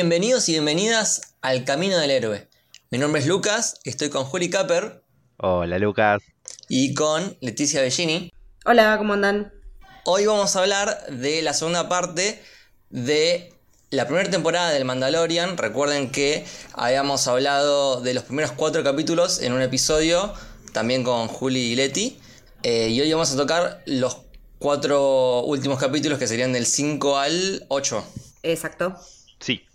Bienvenidos y bienvenidas al Camino del Héroe. Mi nombre es Lucas, estoy con Juli Capper. Hola Lucas. Y con Leticia Bellini. Hola, ¿cómo andan? Hoy vamos a hablar de la segunda parte de la primera temporada del Mandalorian. Recuerden que habíamos hablado de los primeros cuatro capítulos en un episodio, también con Juli y Leti. Eh, y hoy vamos a tocar los cuatro últimos capítulos que serían del 5 al 8. Exacto. Sí.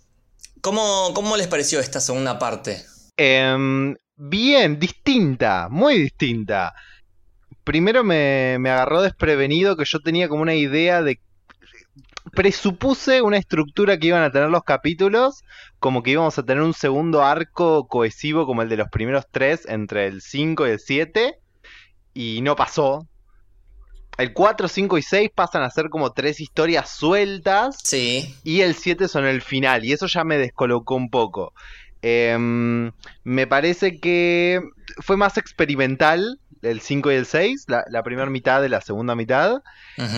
¿Cómo, cómo les pareció esta segunda parte? Em, bien, distinta, muy distinta. Primero me, me agarró desprevenido que yo tenía como una idea de presupuse una estructura que iban a tener los capítulos, como que íbamos a tener un segundo arco cohesivo como el de los primeros tres entre el 5 y el 7, y no pasó. El 4, 5 y 6 pasan a ser como tres historias sueltas. Sí. Y el 7 son el final. Y eso ya me descolocó un poco. Em, me parece que fue más experimental el 5 y el 6, la, primera mitad de la segunda mitad,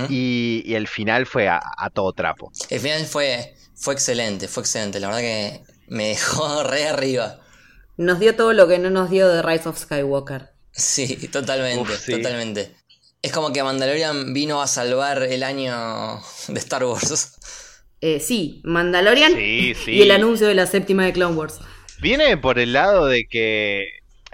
y, el final fue a, todo trapo. El final fue, fue excelente, fue excelente, la verdad que me dejó re arriba. Nos dio todo lo que no nos dio de Rise of Skywalker. Sí, totalmente, totalmente. Es como que Mandalorian vino a salvar el año de Star Wars. Eh, sí, Mandalorian y el anuncio de la séptima de Clone Wars. Viene por el lado de que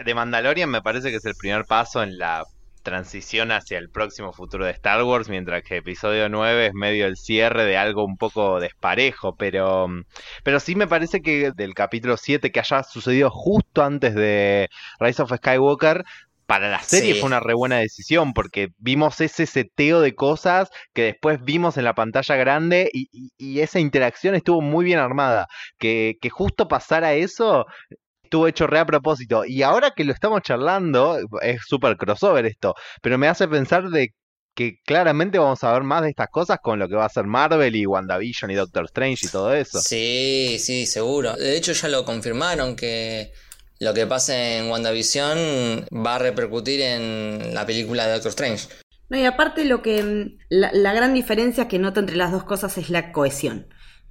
de Mandalorian me parece que es el primer paso en la transición hacia el próximo futuro de Star Wars, mientras que episodio 9 es medio el cierre de algo un poco desparejo, pero, pero sí me parece que del capítulo 7 que haya sucedido justo antes de Rise of Skywalker, para la serie fue una re buena decisión porque vimos ese seteo de cosas que después vimos en la pantalla grande y, esa interacción estuvo muy bien armada. Que, que justo pasara eso estuvo hecho re a propósito. Y ahora que lo estamos charlando, es súper crossover esto, pero me hace pensar de que claramente vamos a ver más de estas cosas con lo que va a ser Marvel y WandaVision y Doctor Strange y todo eso. Sí, sí, seguro. De hecho ya lo confirmaron que lo que pase en WandaVision va a repercutir en la película de Doctor Strange. No, y aparte lo que mm, la, la gran diferencia que nota entre las dos cosas es la cohesión.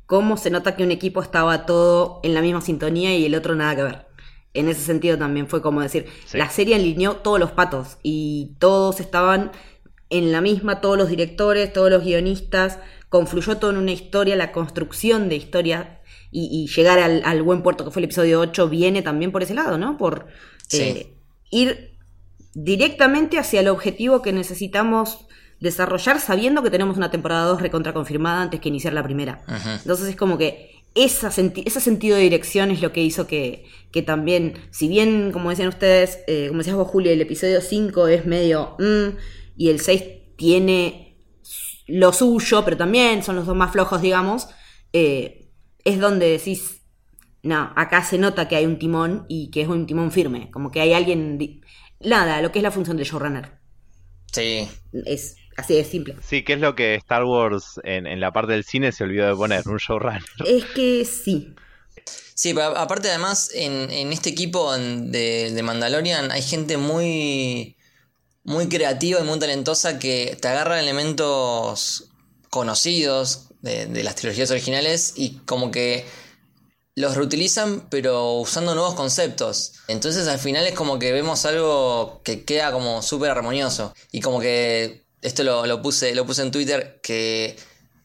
Cómo se nota que un equipo estaba todo en la misma sintonía y el otro nada que ver en ese sentido también fue como decir, la serie alineó todos los patos y todos estaban en la misma, todos los directores, todos los guionistas, confluyó todo en una historia, la construcción de historia y, llegar al, buen puerto que fue el episodio 8 viene también por ese lado, ¿no? Por eh, ir directamente hacia el objetivo que necesitamos desarrollar sabiendo que tenemos una temporada 2 recontra confirmada antes que iniciar la primera. Entonces es como que esa ese sentido de dirección es lo que hizo que, que también, si bien, como decían ustedes, eh, como decías vos, Julio, el episodio 5 es medio... Mm, y el 6 tiene lo suyo, pero también son los dos más flojos, digamos, eh, es donde decís, no, acá se nota que hay un timón y que es un timón firme, como que hay alguien... Nada, lo que es la función del showrunner. Sí. Es Así de simple. Sí, que es lo que Star Wars en, la parte del cine se olvidó de poner, un showrunner. Es que sí. Sí, pero aparte además en, este equipo de, Mandalorian hay gente muy, muy creativa y muy talentosa que te agarra elementos conocidos de, de las trilogías originales y como que los reutilizan pero usando nuevos conceptos. Entonces al final es como que vemos algo que queda como súper armonioso y como que esto lo, puse, lo puse en Twitter, que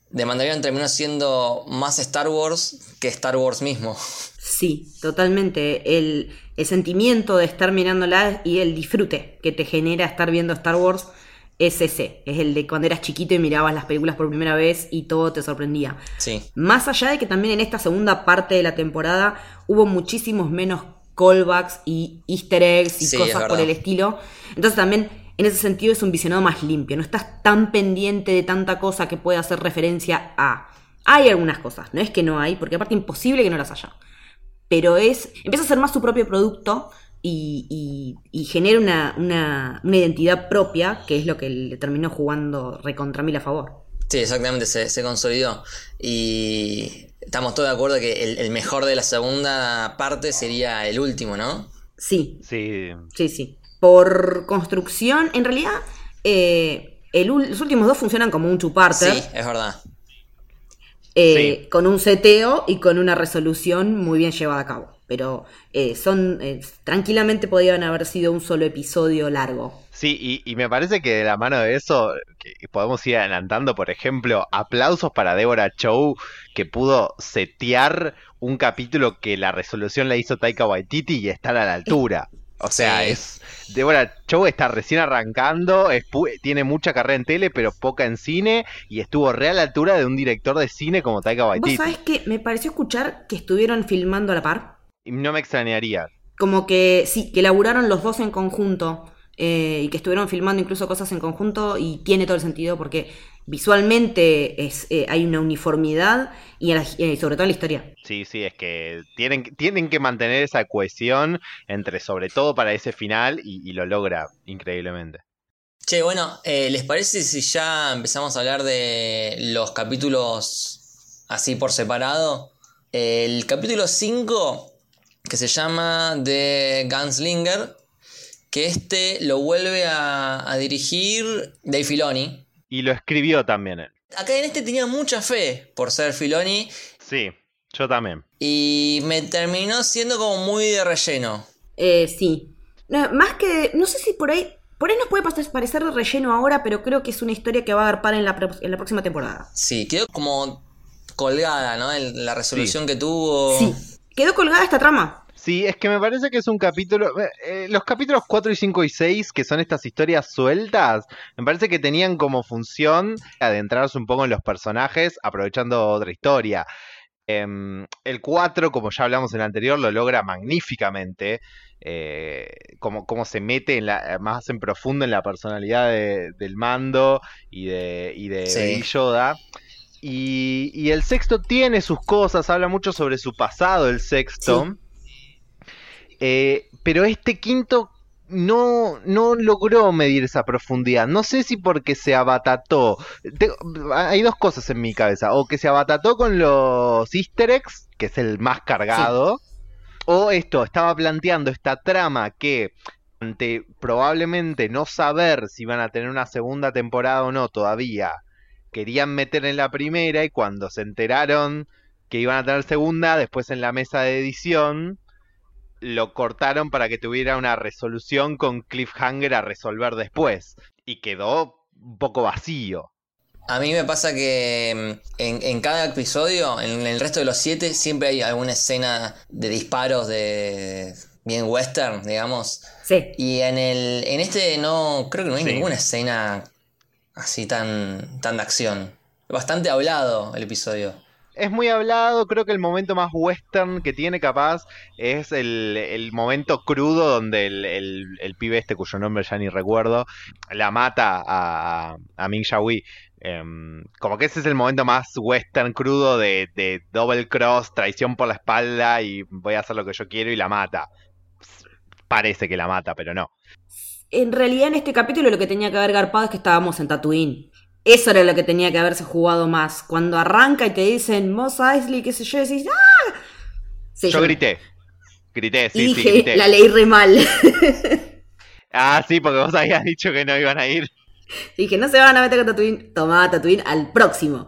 de Mandalorian terminó siendo más Star Wars que Star Wars mismo. Sí, totalmente. El, sentimiento de estar mirándola y el disfrute que te genera estar viendo Star Wars es ese. Es el de cuando eras chiquito y mirabas las películas por primera vez y todo te sorprendía. Sí. Más allá de que también en esta segunda parte de la temporada hubo muchísimos menos callbacks y easter eggs y cosas por el estilo. Entonces también en ese sentido es un visionado más limpio, no estás tan pendiente de tanta cosa que pueda hacer referencia a... Hay algunas cosas, no es que no hay, porque aparte imposible que no las haya. Pero es, empieza a ser más su propio producto y, genera una, identidad propia, que es lo que le terminó jugando recontra mil a favor. Sí, exactamente, se, consolidó. Y estamos todos de acuerdo que el, el, mejor de la segunda parte sería el último, ¿no? Sí. Sí. Sí, sí por construcción, en realidad, eh, los últimos dos funcionan como un chuparte. Sí, es verdad. eh, Sí. con un seteo y con una resolución muy bien llevada a cabo. Pero eh, son eh, tranquilamente podían haber sido un solo episodio largo. Sí, y, y me parece que de la mano de eso que podemos ir adelantando, por ejemplo, aplausos para Deborah Chow, que pudo setear un capítulo que la resolución la hizo Taika Waititi y estar a la altura. O sea, Sí. es Deborah Chow está recién arrancando, es tiene mucha carrera en tele, pero poca en cine, y estuvo re a la altura de un director de cine como Taika ¿Vos Waititi. sabés que me pareció escuchar que estuvieron filmando a la par? No me extrañaría. Como que sí, que laburaron los dos en conjunto eh, y que estuvieron filmando incluso cosas en conjunto y tiene todo el sentido porque visualmente es, eh, hay una uniformidad y la- eh, sobre todo en la historia. Sí, sí, es que tienen, tienen que mantener esa cohesión entre, sobre todo para ese final, y, y lo logra increíblemente. Che, bueno, eh, ¿les parece si ya empezamos a hablar de los capítulos así por separado? El capítulo 5, que se llama The Gunslinger, que este lo vuelve a, a dirigir Dave Filoni. Y lo escribió también él. Acá en este tenía mucha fe por ser Filoni Sí, yo también. y me terminó siendo como muy de relleno. Eh, sí. No, más que. No sé si por ahí. Por ahí nos puede pasar- parecer de relleno ahora, pero creo que es una historia que va a agarpar en la, pro- en la próxima temporada. Sí, quedó como colgada, ¿no? El- la resolución que tuvo. Sí. Quedó colgada esta trama. Sí, es que me parece que es un capítulo. eh, eh, los capítulos 4 y 5 y 6, que son estas historias sueltas, me parece que tenían como función adentrarse un poco en los personajes, aprovechando otra historia. Em, el 4, como ya hablamos en el anterior, lo logra magníficamente. eh, como, como se mete en la, más en profundo en la personalidad de- del mando y de, y de Sí. Baby Yoda. Y, y el sexto tiene sus cosas, habla mucho sobre su pasado, el sexto. Eh, pero este quinto no, no logró medir esa profundidad. No sé si porque se abatató. Hay dos cosas en mi cabeza. O que se abatató con los easter eggs, que es el más cargado. O esto, estaba planteando esta trama que ante probablemente no saber si van a tener una segunda temporada o no todavía, querían meter en la primera y cuando se enteraron que iban a tener segunda, después en la mesa de edición lo cortaron para que tuviera una resolución con cliffhanger a resolver después. Y quedó un poco vacío. A mí me pasa que mm, en, en cada episodio, en el resto de los siete, siempre hay alguna escena de disparos de bien western, digamos. Sí. Y en el en este no creo que no hay Sí. ninguna escena así tan tan de acción. Bastante hablado el episodio. Es muy hablado, creo que el momento más western que tiene capaz es el, el momento crudo donde el, el, pibe este, cuyo nombre ya ni recuerdo, la mata a, a Ming Xiaohui. Em, como que ese es el momento más western crudo de, de double cross, traición por la espalda y voy a hacer lo que yo quiero y la mata. Parece que la mata, pero no. En realidad, en este capítulo lo que tenía que haber garpado es que estábamos en Tatooine. Eso era lo que tenía que haberse jugado más. Cuando arranca y te dicen Moss Eisley, qué sé yo, decís ¡Ah! Sí, Yo grité. Grité, sí, sí, dije, grité. la leí re mal. Ah, sí, porque vos habías dicho que no iban a ir. dije, no se van a meter con Tatooine. Tomá Tatooine al próximo.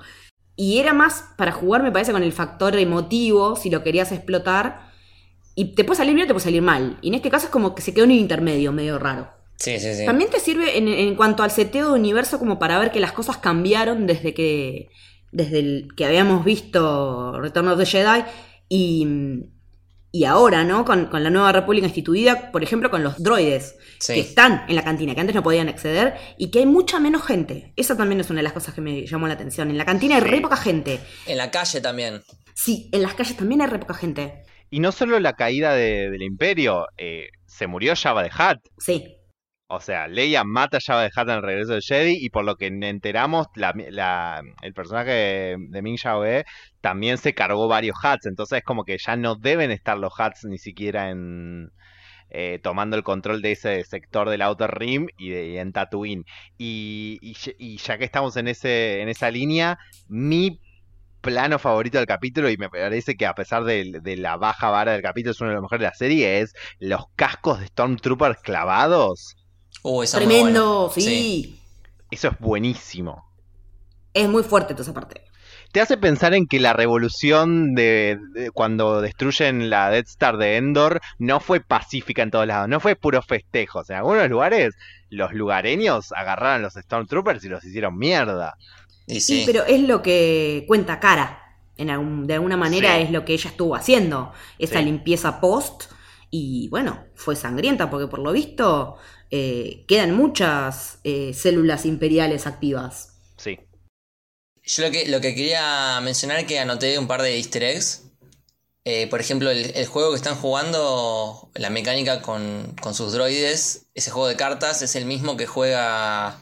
Y era más para jugar, me parece, con el factor emotivo, si lo querías explotar. Y te puede salir bien o te puede salir mal. Y en este caso es como que se quedó en un intermedio medio raro. Sí, sí, sí. También te sirve en, en cuanto al seteo de universo como para ver que las cosas cambiaron desde que desde el que habíamos visto Return of the Jedi y, y ahora, ¿no? Con, con la nueva república instituida, por ejemplo, con los droides Sí. que están en la cantina, que antes no podían acceder y que hay mucha menos gente. Esa también es una de las cosas que me llamó la atención. En la cantina hay Sí. re poca gente. En la calle también. Sí, en las calles también hay re poca gente. Y no solo la caída de- del imperio, eh, se murió Jabba de Hutt. Sí, O sea, Leia mata a Jabba de Hutt en el regreso del Jedi y por lo que enteramos, la, la- el personaje de, de Ming Xiaoe también se cargó varios Huts. Entonces es como que ya no deben estar los Huts ni siquiera en eh, tomando el control de ese sector del Outer Rim y, de- y en Tatooine. Y, y ya que estamos en ese en esa línea, mi plano favorito del capítulo y me parece que a pesar de, de la baja vara del capítulo es uno de los mejores de la serie es los cascos de Stormtroopers clavados. Esa muy tremendo, sí. Eso es buenísimo. Es muy fuerte toda esa parte. te hace pensar en que la revolución de, de cuando destruyen la Death Star de Endor no fue pacífica en todos lados, no fue puro festejo. En algunos lugares los lugareños agarraron a los Stormtroopers y los hicieron mierda. Y Sí, sí. pero es lo que cuenta Cara. En algún- de alguna manera Sí. es lo que ella estuvo haciendo. Esa Sí. limpieza post. Y bueno, fue sangrienta porque por lo visto eh, quedan muchas eh, células imperiales activas. Sí. Yo lo que, lo que quería mencionar que anoté un par de easter eggs. Eh, por ejemplo, el, el juego que están jugando, la mecánica con, con sus droides, ese juego de cartas es el mismo que juega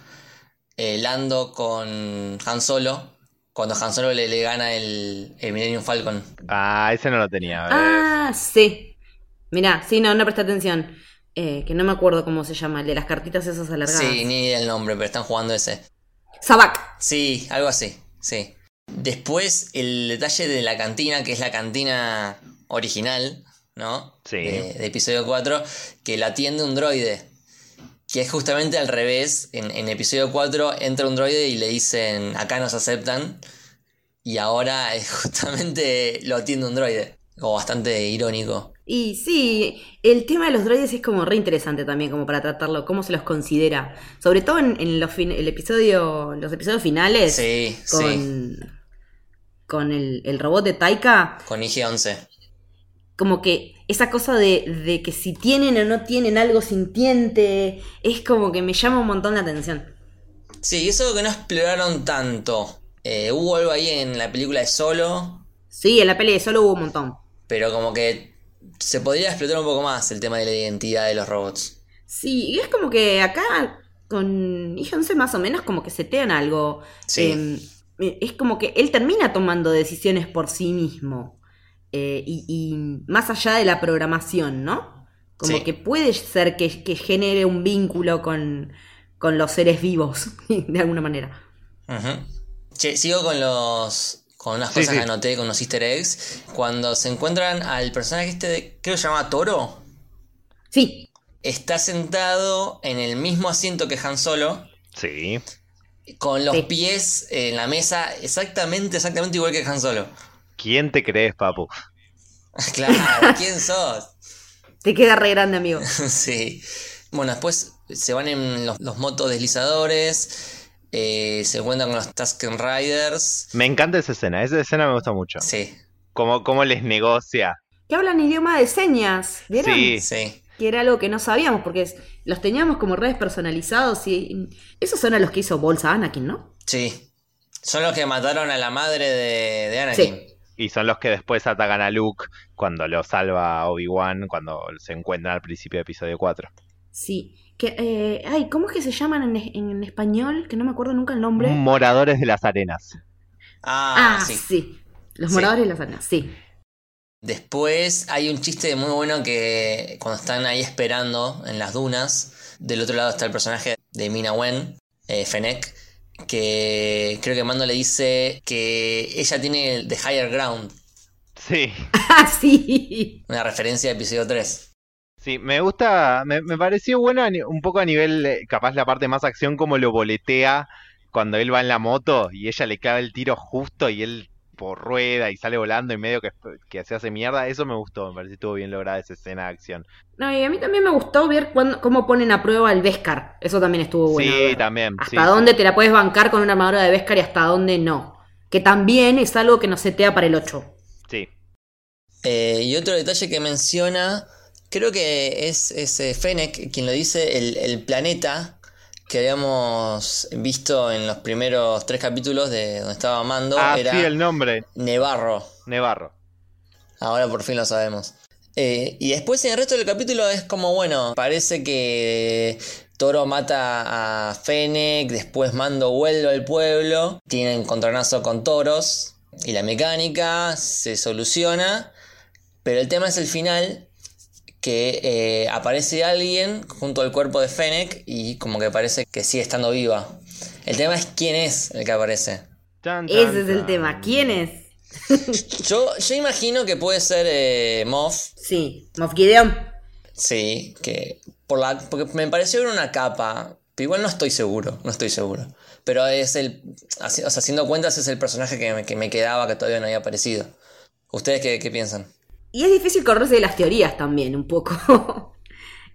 eh, Lando con Han Solo, cuando Han Solo le, le gana el, el Millennium Falcon. Ah, ese no lo tenía. Ah, sí. Mirá, sí, no, no presté atención. Eh, que no me acuerdo cómo se llama, el de las cartitas esas alargadas. Sí, ni idea el nombre, pero están jugando ese. Sabac. Sí, algo así, sí. Después el detalle de la cantina, que es la cantina original, ¿no? Sí. De, de episodio 4, que la atiende un droide. Que es justamente al revés. En, en episodio 4 entra un droide y le dicen, acá nos aceptan. Y ahora es justamente lo atiende un droide. Como bastante irónico. Y sí, el tema de los droides es como re interesante también, como para tratarlo, cómo se los considera. Sobre todo en, en los, fin- el episodio, los episodios finales. Sí, sí. con, con el, el robot de Taika, Con IG-11. como que esa cosa de, de que si tienen o no tienen algo sintiente, es como que me llama un montón la atención. Sí, eso que no exploraron tanto. Eh, hubo algo ahí en la película de Solo, Sí, en la peli de solo hubo un montón. pero como que se podría explotar un poco más el tema de la identidad de los robots. Sí, y es como que acá con IG-11 más o menos como que setean algo. Sí. Eh, es como que él termina tomando decisiones por sí mismo. Eh, y, y más allá de la programación, ¿no? Como Sí. que puede ser que, que genere un vínculo con, con los seres vivos, de alguna manera. Ujú. Che, sigo con los. Con unas Sí, cosas sí. que anoté con los easter eggs. Cuando se encuentran al personaje este, de- creo que se llama Toro, Sí, está sentado en el mismo asiento que Han Solo, Sí. con los Sí. pies en la mesa, exactamente, exactamente igual que Han Solo. ¿Quién te crees, papu? claro, ¿quién sos? te queda re grande, amigo. sí. Bueno, después se van en los, los motos deslizadores. Eh, se encuentran con los Tusken Riders. Me encanta esa escena. Esa escena me gusta mucho. Sí, Cómo, cómo les negocia. Que hablan idioma de señas, ¿vieron? Sí. sí. Que era algo que no sabíamos, porque los teníamos como redes personalizados y esos son a los que hizo Bolsa Anakin, ¿no? Sí. Son los que mataron a la madre de, de Anakin. Sí. Y son los que después atacan a Luke cuando lo salva Obi-Wan, cuando se encuentran al principio de episodio 4. Sí. Que, eh, ay, ¿cómo es que se llaman en, en español? Que no me acuerdo nunca el nombre. Moradores de las arenas. Ah, ah, sí. sí. Los Sí. moradores de las arenas, sí. Después hay un chiste muy bueno que cuando están ahí esperando en las dunas, del otro lado está el personaje de Mina Wen, eh, Fennec, que creo que Mando le dice que ella tiene el The Higher Ground, Sí. Ah, sí. una referencia de episodio 3. Sí, me gusta, me, me pareció bueno a ni- un poco a nivel, eh, capaz la parte más acción, como lo boletea cuando él va en la moto y ella le clava el tiro justo y él por rueda y sale volando y medio que, que se hace mierda. Eso me gustó, me parece que estuvo bien lograda esa escena de acción. No, y a mí también me gustó ver cuándo- cómo ponen a prueba el Beskar. Eso también estuvo bueno. sí, también. Hasta sí, dónde sí. te la puedes bancar con una armadura de Beskar y hasta dónde no. Que también es algo que nos setea para el 8. Sí, Eh, y otro detalle que menciona, creo que es, es eh, Fennec quien lo dice, el, el planeta que habíamos visto en los primeros tres capítulos de donde estaba Mando Ah, era sí, el nombre, Nevarro. Nevarro. Ahora por fin lo sabemos. Eh, y después en el resto del capítulo es como, bueno, parece que Toro mata a Fennec, después Mando vuelve al pueblo, tienen encontronazo con toros y la mecánica se soluciona, pero el tema es el final, que eh, aparece alguien junto al cuerpo de Fennec y como que parece que sigue estando viva. El tema es quién es el que aparece. Ese es el tema. ¿Quién es? Yo, yo imagino que puede ser eh, Moff, Sí, Moff Gideon. Sí, que por la, porque me pareció ver una capa Pero igual no estoy seguro, no estoy seguro. Pero es el. O sea, haciendo cuentas, es el personaje que me, que me quedaba que todavía no había aparecido. ¿Ustedes qué, qué piensan? Y es difícil correrse de las teorías también, un poco.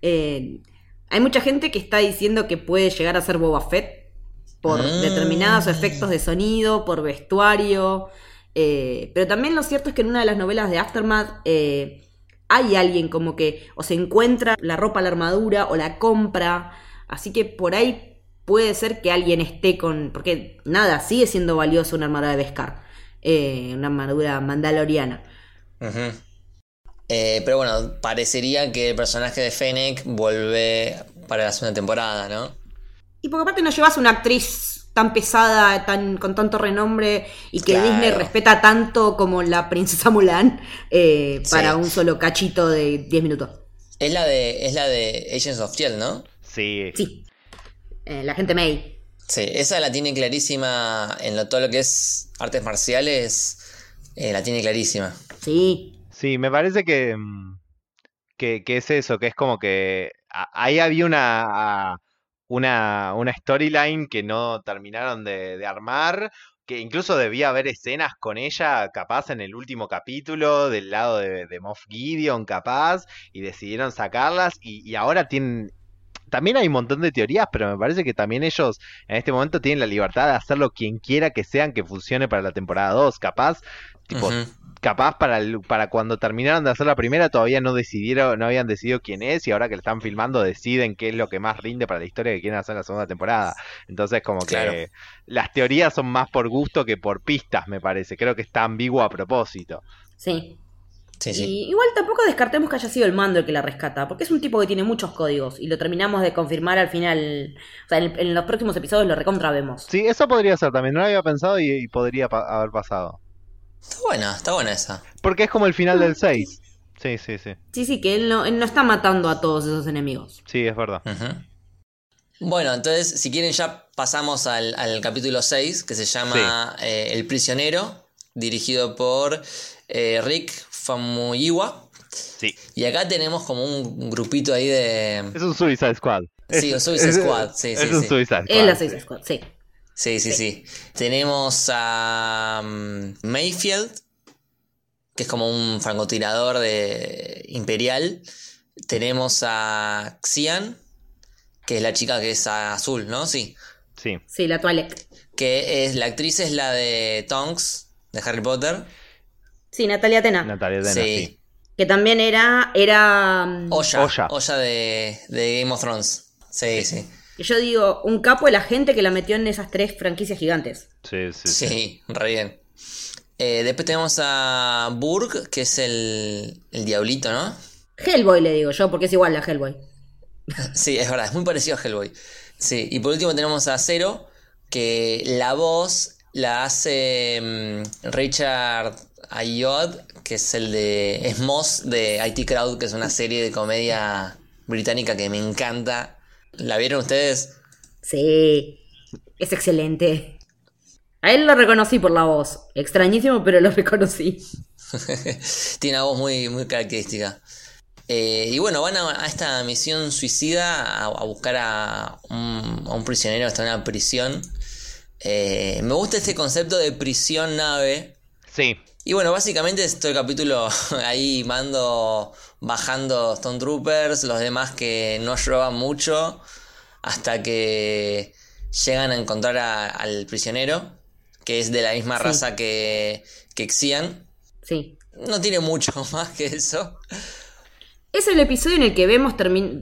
Eh, hay mucha gente que está diciendo que puede llegar a ser Boba Fett por Mm. determinados efectos de sonido, por vestuario. eh, pero también lo cierto es que en una de las novelas de Aftermath eh, hay alguien como que o se encuentra la ropa, la armadura o la compra. Así que por ahí puede ser que alguien esté con. Porque nada, sigue siendo valioso una armadura de Beskar. eh, una armadura mandaloriana. Ujú. Eh, pero bueno, parecería que el personaje de Fennec vuelve para la segunda temporada, ¿no? Y porque aparte no llevas una actriz tan pesada, tan con tanto renombre y que Claro. Disney respeta tanto como la princesa Mulan eh, Sí. para un solo cachito de 10 minutos. Es la de, es la de Agents of Shield, ¿no? Sí. Sí. Eh, la gente May. Sí, esa la tiene clarísima en lo, todo lo que es artes marciales, eh, la tiene clarísima. Sí. Sí, me parece que, mm, que, que es eso, que es como que ahí había una, una, una storyline que no terminaron de, armar, que incluso debía haber escenas con ella, capaz en el último capítulo, del lado de, de Moff Gideon, capaz, y decidieron sacarlas, y, ahora tienen... También hay un montón de teorías, pero me parece que también ellos en este momento tienen la libertad de hacerlo quien quiera que sean que funcione para la temporada 2, capaz. Tipo. Capaz para, el- para cuando terminaron de hacer la primera todavía no decidieron, no habían decidido quién es y ahora que la están filmando deciden qué es lo que más rinde para la historia que quieren hacer en la segunda temporada. Entonces como que Claro. las teorías son más por gusto que por pistas, me parece. Creo que está ambiguo a propósito. Sí. Sí, sí. Y igual tampoco descartemos que haya sido el mando el que la rescata, porque es un tipo que tiene muchos códigos y lo terminamos de confirmar al final. O sea, en, en los próximos episodios lo recontra vemos. Sí, eso podría ser también, no lo había pensado y, y podría pa- haber pasado. Está buena, está buena esa. Porque es como el final del 6. Sí, sí, sí. Sí, sí, que él no, él no está matando a todos esos enemigos. Sí, es verdad. Bueno, entonces, si quieren, ya pasamos al, al capítulo 6, que se llama eh, El prisionero, dirigido por eh, Rick Famuyiwa. Sí. Y acá tenemos como un grupito ahí de. Es un Suicide Squad. Sí, Es- un Suicide es- Squad, sí, es sí, un sí. Suicide Squad. Es la. Suicide Squad, sí. Sí, sí, sí. Tenemos a mm, Mayfield, que es como un francotirador de imperial. Tenemos a Xian, que es la chica que es azul, ¿no? Sí. Sí. Sí, la Toilette. Que es la actriz es la de Tonks, de Harry Potter. Sí, Natalia Tena. Natalia Dena, sí. sí. Que también era. era mm, Oya. Oya. Oya de, de Game of Thrones. Sí, sí. Que yo digo, un capo de la gente que la metió en esas tres franquicias gigantes. Sí, sí, Sí, sí. re bien. Eh, después tenemos a Burg, que es el, el diablito, ¿no? Hellboy le digo yo, porque es igual a Hellboy. Sí, es verdad, es muy parecido a Hellboy. Sí, y por último tenemos a Zero, que la voz la hace mm, Richard Ayoade, que es el de es Moss de IT Crowd, que es una serie de comedia británica que me encanta. ¿La vieron ustedes? Sí, es excelente. A él lo reconocí por la voz. Extrañísimo, pero lo reconocí. Tiene una voz muy, muy característica. Eh, y bueno, van a, a esta misión suicida a, a buscar a un, a un prisionero en una prisión. Eh, me gusta este concepto de prisión nave. Sí. Y bueno, básicamente es todo el capítulo ahí mando bajando Stone Troopers, los demás que no ayudaban mucho, hasta que llegan a encontrar a- al prisionero, que es de la misma Sí. raza que, que Xian. Sí. No tiene mucho más que eso. Es el episodio en el que vemos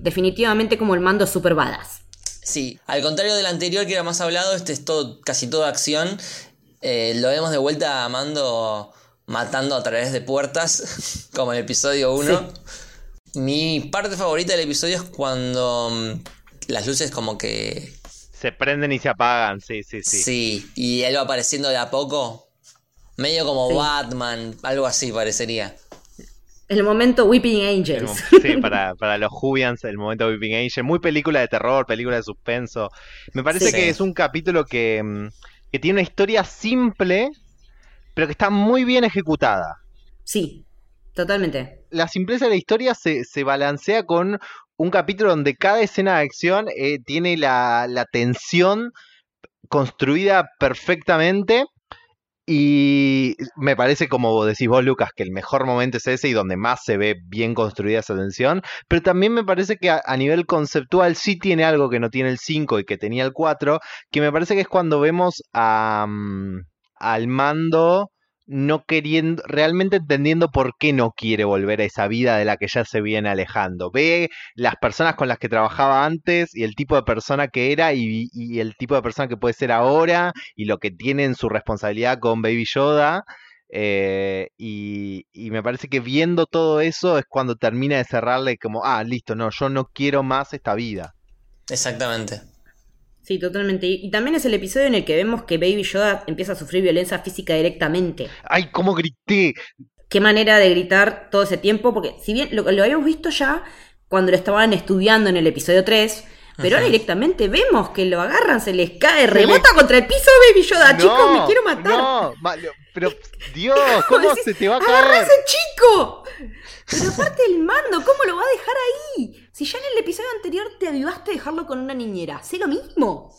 definitivamente como el mando super badass. Sí, al contrario del anterior que era más hablado, este es todo, casi toda acción. Eh, lo vemos de vuelta a Mando matando a través de puertas, como en el episodio 1. Mi parte favorita del episodio es cuando mm, las luces como que... Se prenden y se apagan, sí, sí, sí. Sí, y él va apareciendo de a poco. Medio como Sí. Batman, algo así parecería. El momento Weeping El Angels. mo- sí, para, para los Jubians, el momento Weeping Angel. Muy película de terror, película de suspenso. Me parece Sí. que es un capítulo que, mm, que tiene una historia simple, pero que está muy bien ejecutada. Sí, totalmente. La simpleza de la historia se, se balancea con un capítulo donde cada escena de acción eh, tiene la, la tensión construida perfectamente. Y me parece, como decís vos, Lucas, que el mejor momento es ese y donde más se ve bien construida esa tensión. Pero también me parece que a, a nivel conceptual sí tiene algo que no tiene el 5 y que tenía el 4, que me parece que es cuando vemos a, mm, al mando no queriendo, realmente entendiendo por qué no quiere volver a esa vida de la que ya se viene alejando. Ve las personas con las que trabajaba antes y el tipo de persona que era y, el tipo de persona que puede ser ahora y lo que tiene en su responsabilidad con Baby Yoda. eh, y, y me parece que viendo todo eso es cuando termina de cerrarle como, ah, listo, no, yo no quiero más esta vida. Exactamente. Sí, totalmente. Y, y también es el episodio en el que vemos que Baby Yoda empieza a sufrir violencia física directamente. ¡Ay, cómo grité! Qué manera de gritar todo ese tiempo, porque si bien lo, lo habíamos visto ya cuando lo estaban estudiando en el episodio 3, pero ahora directamente vemos que lo agarran, se les cae, le- rebota contra el piso Baby Yoda. Chicos, me quiero matar. No, ma- pero Dios, ¿cómo Decís, se te va a ¡Agarra caer? a ese chico! Pero aparte el mando, ¿cómo lo va a dejar ahí? Si ya en el episodio anterior te avivaste a dejarlo con una niñera, sé lo mismo.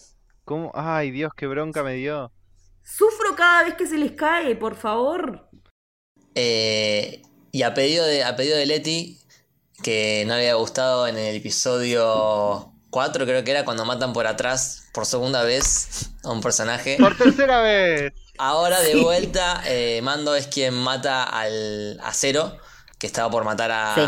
¿Cómo? Ay, Dios, qué bronca me dio. Sufro cada vez que se les cae, por favor. Eh, y a pedido, de, a pedido de Leti, que no le había gustado en el episodio 4, creo que era cuando matan por atrás por segunda vez a un personaje. Por tercera vez. Ahora de vuelta, eh, Mando es quien mata al a Cero, que estaba por matar a, Sí.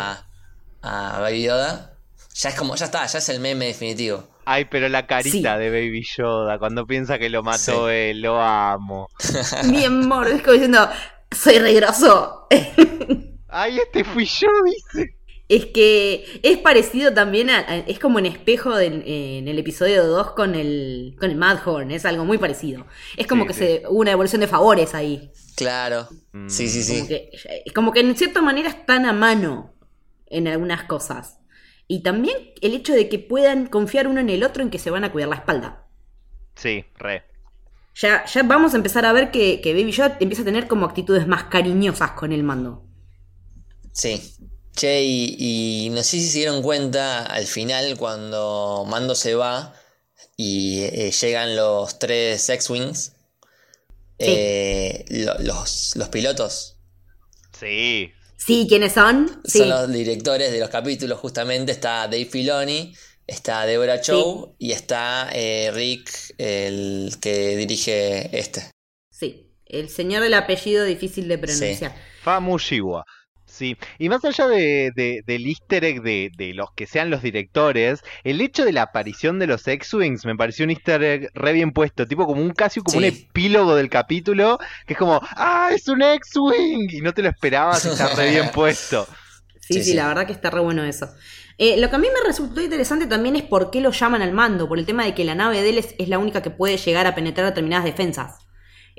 a Baby Yoda. Ya es como, ya está, ya es el meme definitivo. Ay, pero la carita Sí. de Baby Yoda cuando piensa que lo mató Sí. él, lo amo. Mi amor, es como diciendo, soy regroso. Ay, este fui yo, dice. Es que es parecido también a, a- es como en espejo en el episodio 2 con el con el Madhorn, es algo muy parecido. Es como Sí, que sí. se hubo una devolución de favores ahí. Claro. Mm. Sí, sí, Como sí. que, como que en cierta manera están a mano en algunas cosas. Y también el hecho de que puedan confiar uno en el otro en que se van a cuidar la espalda. Sí, re. Ya, ya vamos a empezar a ver que, que Baby Yoda empieza a tener como actitudes más cariñosas con el mando. Sí. Che, y, y no sé si se dieron cuenta al final cuando Mando se va y eh, llegan los tres X-Wings, eh, lo- los, los pilotos. Sí. Sí, ¿quiénes son? Sí. Son los directores de los capítulos, justamente. Está Dave Filoni, está Deborah Chow y está eh, Rick, el que dirige este. Sí. El señor del apellido difícil de pronunciar. Famushiwa. Sí, y más allá de, de- del easter egg de, de los que sean los directores, el hecho de la aparición de los X-Wings me pareció un easter egg re bien puesto, tipo como un casi como un epílogo del capítulo, que es como, ¡ah, es un X-Wing! Y no te lo esperabas y está re bien puesto. Sí, sí, Sí, sí. la verdad que está re bueno eso. Eh, lo que a mí me resultó interesante también es por qué lo llaman al mando, por el tema de que la nave de él es, es la única que puede llegar a penetrar determinadas defensas.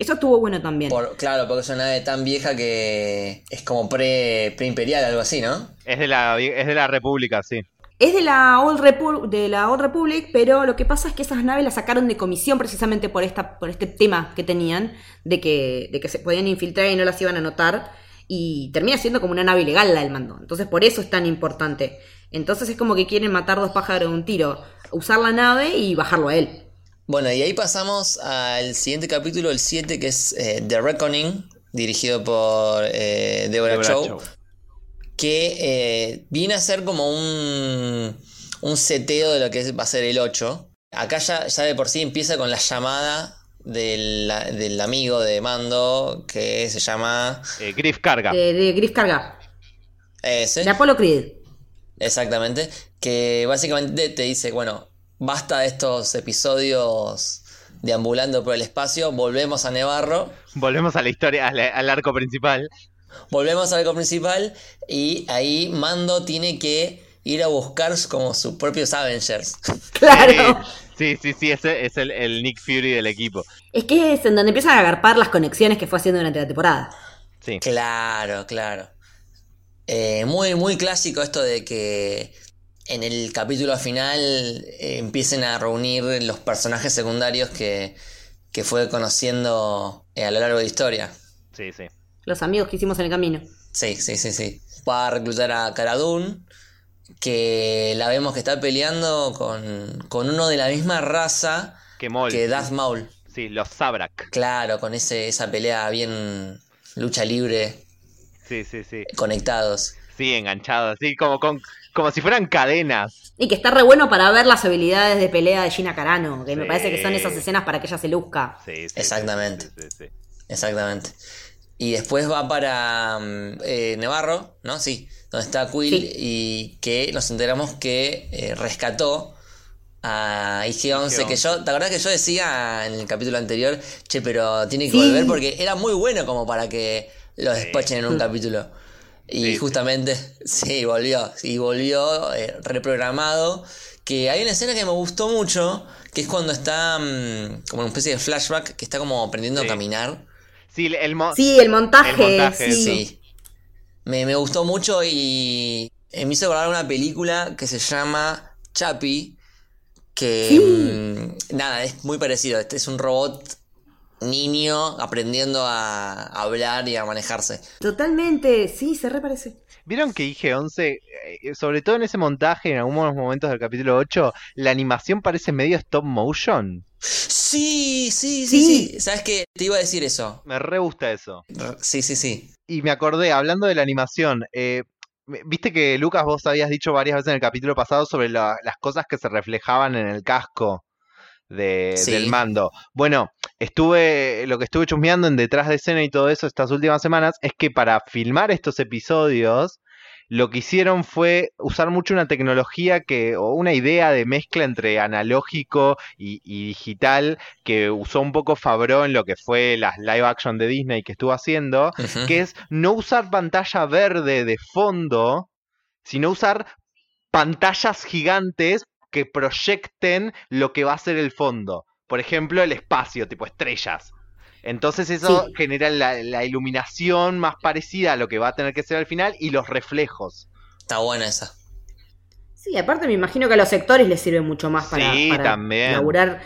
Eso estuvo bueno también. Por, claro, porque es una nave tan vieja que es como pre, pre-imperial, algo así, ¿no? Es de la, es de la República, sí. Es de la, Old Repu- de la Old Republic, pero lo que pasa es que esas naves las sacaron de comisión precisamente por, esta, por este tema que tenían, de que, de que se podían infiltrar y no las iban a notar, y termina siendo como una nave ilegal la del mando. Entonces por eso es tan importante. Entonces es como que quieren matar dos pájaros de un tiro, usar la nave y bajarlo a él. Bueno, y ahí pasamos al siguiente capítulo, el 7, que es eh, The Reckoning, dirigido por eh, Deborah, Deborah Chow, Chow. que eh, viene a ser como un, un seteo de lo que es- va a ser el 8. Acá ya, ya de por sí empieza con la llamada del, del amigo de Mando, que se llama... Eh, Griff Carga. De, de Griff Carga, Ese. de Apollo Creed. Exactamente. Que básicamente te dice, bueno, basta de estos episodios deambulando por el espacio, volvemos a Nevarro, Volvemos a la historia, al, al arco principal. volvemos al arco principal y ahí Mando tiene que ir a buscar como sus propios Avengers. Claro. Sí, sí, sí, ese es el, el Nick Fury del equipo. Es que es en donde empiezan a agarpar las conexiones que fue haciendo durante la temporada. Sí. Claro, claro. Eh, muy, muy clásico esto de que en el capítulo final eh, empiecen a reunir los personajes secundarios que, que fue conociendo eh, a lo largo de la historia. Sí, sí. Los amigos que hicimos en el camino. Sí, sí, sí, sí. Va a reclutar a Cara Dune, que la vemos que está peleando con, con uno de la misma raza Que Maul. que Darth Maul. Sí, los Sabrak. Claro, con ese, esa pelea bien lucha libre, Sí, sí, sí. conectados. Sí, enganchados. Así como, con, como si fueran cadenas. Y que está re bueno para ver las habilidades de pelea de Gina Carano, que me parece que son esas escenas para que ella se luzca. Sí, sí, Exactamente. sí, sí, sí. Exactamente. Y después va para mm, eh, Nevarro, ¿no? Sí, donde está Quill Sí. y que nos enteramos que eh, rescató a IG-11, que yo, ¿te acordás que yo decía en el capítulo anterior, che, pero tiene que Sí. volver porque era muy bueno como para que lo Sí. despachen en un capítulo. Y Sí, justamente, sí, volvió, y volvió eh, reprogramado. Que hay una escena que me gustó mucho, que es cuando está mm, como una especie de flashback, que está como aprendiendo Sí. a caminar. Sí, el mo- Sí, el montaje. El montaje, sí. Sí. Me, me gustó mucho y eh, me hizo acordar una película que se llama Chappie. Que Sí. mm, nada, es muy parecido. Este es un robot niño aprendiendo a hablar y a manejarse. Totalmente, sí, se reparece. ¿Vieron que IG-11, eh, sobre todo en ese montaje, en algunos momentos del capítulo 8, la animación parece medio stop motion? Sí, sí, sí, Sí. sí. ¿Sabes qué? Te iba a decir eso. Me re gusta eso. Sí, sí, sí. Y me acordé, hablando de la animación, eh, viste que Lucas vos habías dicho varias veces en el capítulo pasado sobre la- las cosas que se reflejaban en el casco de- Sí. del mando. Bueno, estuve, lo que estuve chusmeando en detrás de escena y todo eso estas últimas semanas es que para filmar estos episodios, lo que hicieron fue usar mucho una tecnología que, o una idea de mezcla entre analógico y, y digital que usó un poco Favreau en lo que fue las live action de Disney que estuvo haciendo, que es no usar pantalla verde de fondo, sino usar pantallas gigantes que proyecten lo que va a ser el fondo. Por ejemplo, el espacio, tipo estrellas. Entonces eso Sí. genera la, la iluminación más parecida a lo que va a tener que ser al final y los reflejos. Está buena esa. Sí, aparte me imagino que a los sectores les sirve mucho más para, Sí, para también. laburar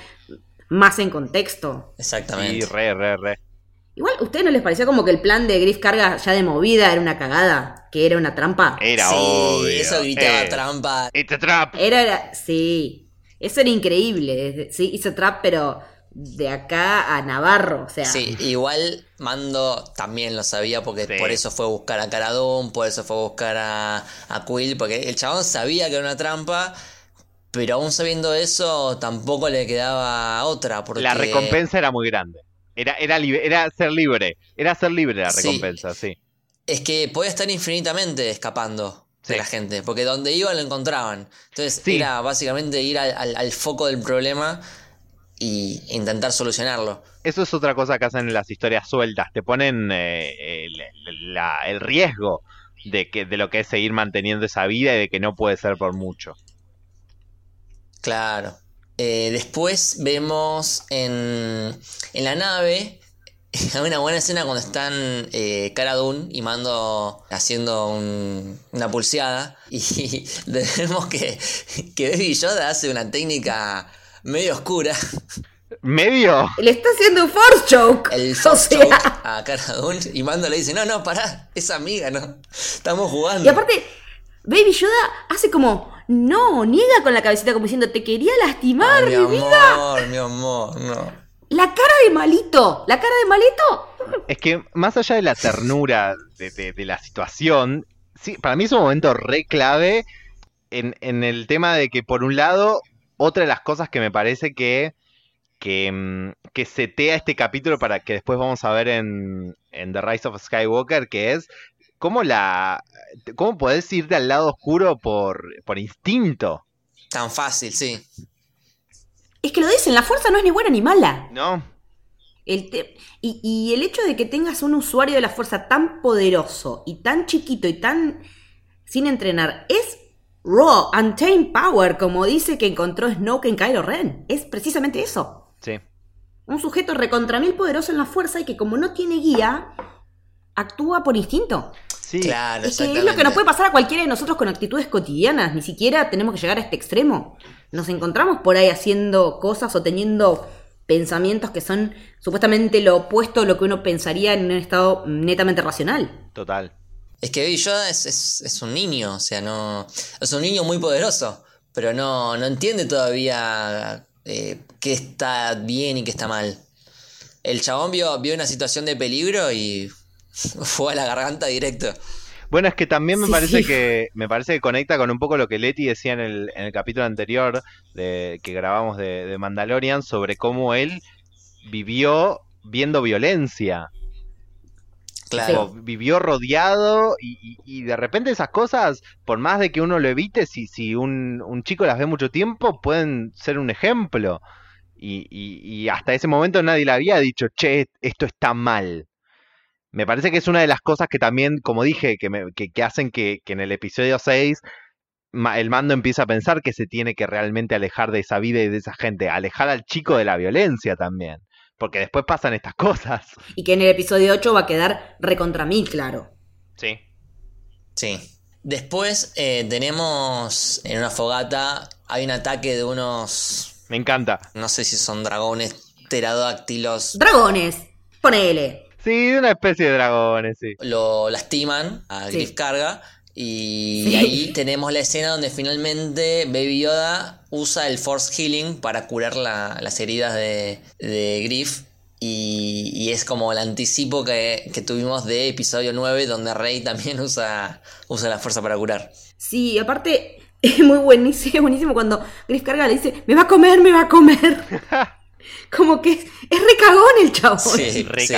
más en contexto. Sí, Exactamente. re, re, re. Igual, ¿a ustedes no les pareció como que el plan de Griff Carga ya de movida era una cagada? ¿Que era una trampa? Era sí, obvio. eso gritaba Eh, trampa. It's a trap. Era, era- sí. Eso era increíble. Sí, hizo trap, pero de acá a Navarro. O sea, Sí, igual Mando también lo sabía porque Sí. por eso fue a buscar a Caradón, por eso fue a buscar a, a Quill, porque el chabón sabía que era una trampa, pero aún sabiendo eso tampoco le quedaba otra. Porque... La recompensa era muy grande. Era, era, libre- era ser libre. Era ser libre la Sí. recompensa, sí. Es que podía estar infinitamente escapando de Sí. la gente, porque donde iba lo encontraban. Entonces Sí. era básicamente ir al, al- al foco del problema y intentar solucionarlo. Eso es otra cosa que hacen en las historias sueltas. Te ponen eh, el, la- el riesgo de, que, de lo que es seguir manteniendo esa vida y de que no puede ser por mucho. Claro. Eh, después vemos en, en la nave. Hay una buena escena cuando están eh, Cara Dune y Mando haciendo un- una pulseada. Y vemos que, que Baby Yoda hace una técnica medio oscura. ¿Medio? le está haciendo un force choke. El o sea, Choke a Cara Dune. Y Mando le dice: No, no, pará, es amiga, ¿no? Estamos jugando. Y aparte, Baby Yoda hace como, no, niega con la cabecita como diciendo, te quería lastimar, Ay, mi, mi vida. amor, mi amor, no. La cara de malito, la cara de malito. Es que más allá de la ternura de, de- de la situación, sí, para mí es un momento re clave en, en el tema de que, por un lado, otra de las cosas que me parece que, que, mm, que setea este capítulo para que después vamos a ver en, en The Rise of Skywalker, que es cómo la cómo podés irte al lado oscuro por, por instinto, Tan fácil, sí. Es que lo dicen, la fuerza no es ni buena ni mala. ¿no? El te- y, y el hecho de que tengas un usuario de la fuerza tan poderoso y tan chiquito y tan sin entrenar es raw, untamed power, como dice que encontró Snoke en Kylo Ren. Es precisamente eso. Sí. Un sujeto recontra mil poderoso en la fuerza y que como no tiene guía, actúa por instinto. Sí. Claro, Es que es exactamente. lo que nos puede pasar a cualquiera de nosotros con actitudes cotidianas. Ni siquiera tenemos que llegar a este extremo. Nos encontramos por ahí haciendo cosas o teniendo pensamientos que son supuestamente lo opuesto a lo que uno pensaría en un estado netamente racional. Total. Es que Baby Yoda es, es, es un niño, o sea, no. Es un niño muy poderoso, pero no, no entiende todavía eh, qué está bien y qué está mal. El chabón vio, vio una situación de peligro y fue a la garganta directo. Bueno, es que también me Sí, parece sí. que me parece que conecta con un poco lo que Leti decía en el, en el capítulo anterior de, que grabamos de, de Mandalorian sobre cómo él vivió viendo violencia. Claro. Vivió rodeado y, y- y de repente esas cosas, por más de que uno lo evite, si, si un, un chico las ve mucho tiempo, pueden ser un ejemplo. Y, y- y hasta ese momento nadie le había dicho, che, esto está mal. Me parece que es una de las cosas que también, como dije, que, me- que, que hacen que, que en el episodio 6 ma- el mando empieza a pensar que se tiene que realmente alejar de esa vida y de esa gente, alejar al chico de la violencia también. Porque después pasan estas cosas. Y que en el episodio 8 va a quedar recontra mil, claro. Sí. Sí. Después eh, tenemos en una fogata, hay un ataque de unos, Me encanta. no sé si son dragones pterodáctilos, Dragones, ponele. Sí, una especie de dragones, sí. lo lastiman a Sí. Griff Carga y Sí. ahí tenemos la escena donde finalmente Baby Yoda usa el Force Healing para curar la- las heridas de, de Griff y, y es como el anticipo que, que tuvimos de episodio 9 donde Rey también usa, usa la fuerza para curar. Sí, aparte, es muy buenísimo, buenísimo cuando Griff Carga le dice, me va a comer, me va a comer. Como que es, es recagón el chabón. Sí, re sí.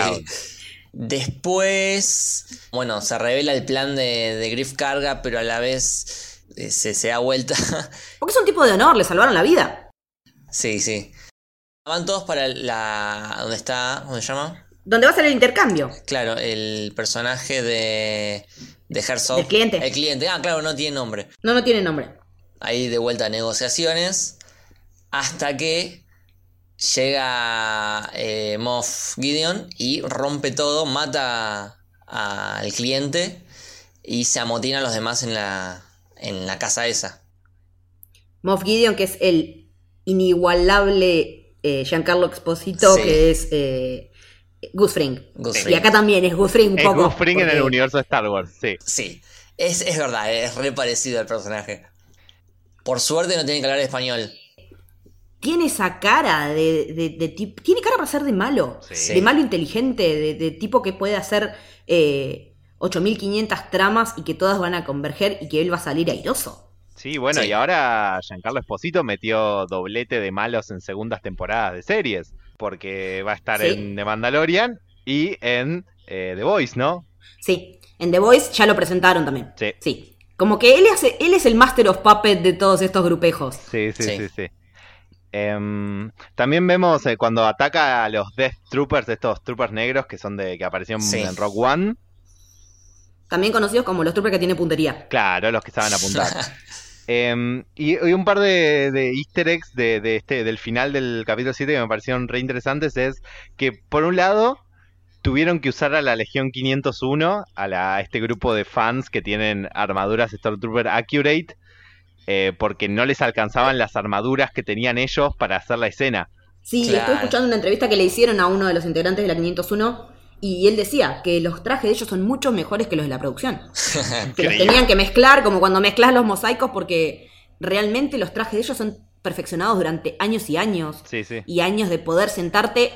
Después, bueno, se revela el plan de, de Griff Carga, pero a la vez eh, se, se da vuelta. Porque es un tipo de honor, le salvaron la vida. sí, sí. Van todos para la. ¿Dónde está? ¿Cómo se llama? Donde va a ser el intercambio. Claro, el personaje de. de Herzog. Del cliente. El cliente. Ah, claro, no tiene nombre. No, no tiene nombre. Ahí de vuelta a negociaciones. Hasta que llega eh, Moff Gideon y rompe todo, mata al cliente y se amotina a los demás en la, en la casa esa. Moff Gideon, que es el inigualable eh, Giancarlo Exposito, Sí. que es eh, Gus Fring. Gus Y Fring. acá también es Gus Fring un Es poco. Gus Fring en el universo de Star Wars, sí. Sí, es, es verdad, es re parecido al personaje. Por suerte no tiene que hablar español. Tiene esa cara de, de, Tiene cara para ser de malo. Sí. De malo inteligente, de, de tipo que puede hacer eh, 8500 tramas y que todas van a converger y que él va a salir airoso. Sí, bueno, Sí. y ahora Giancarlo Esposito metió doblete de malos en segundas temporadas de series, porque va a estar Sí. en The Mandalorian y en eh, The Voice, ¿no? Sí, en The Voice ya lo presentaron también. Sí. Sí. Como que él, hace, él es el Master of Puppet de todos estos grupejos. Sí, sí, sí, Sí. Em, también vemos eh, cuando ataca a los Death Troopers, estos troopers negros que son de que aparecieron Sí. en Rock One. También conocidos como los troopers que tiene puntería. Claro, los que estaban apuntados. Em, y, y un par de, de easter eggs de, de este, del final del capítulo 7 que me parecieron re interesantes es que, por un lado, tuvieron que usar a la Legión 501, a, la- a este grupo de fans que tienen armaduras Stormtrooper Accurate, eh, porque no les alcanzaban las armaduras que tenían ellos para hacer la escena. Sí, Claro. estuve escuchando una entrevista que le hicieron a uno de los integrantes de la 501 y él decía que los trajes de ellos son mucho mejores que los de la producción. Que los tenían que mezclar como cuando mezclas los mosaicos porque realmente los trajes de ellos son perfeccionados durante años y años. Sí, sí. Y años de poder sentarte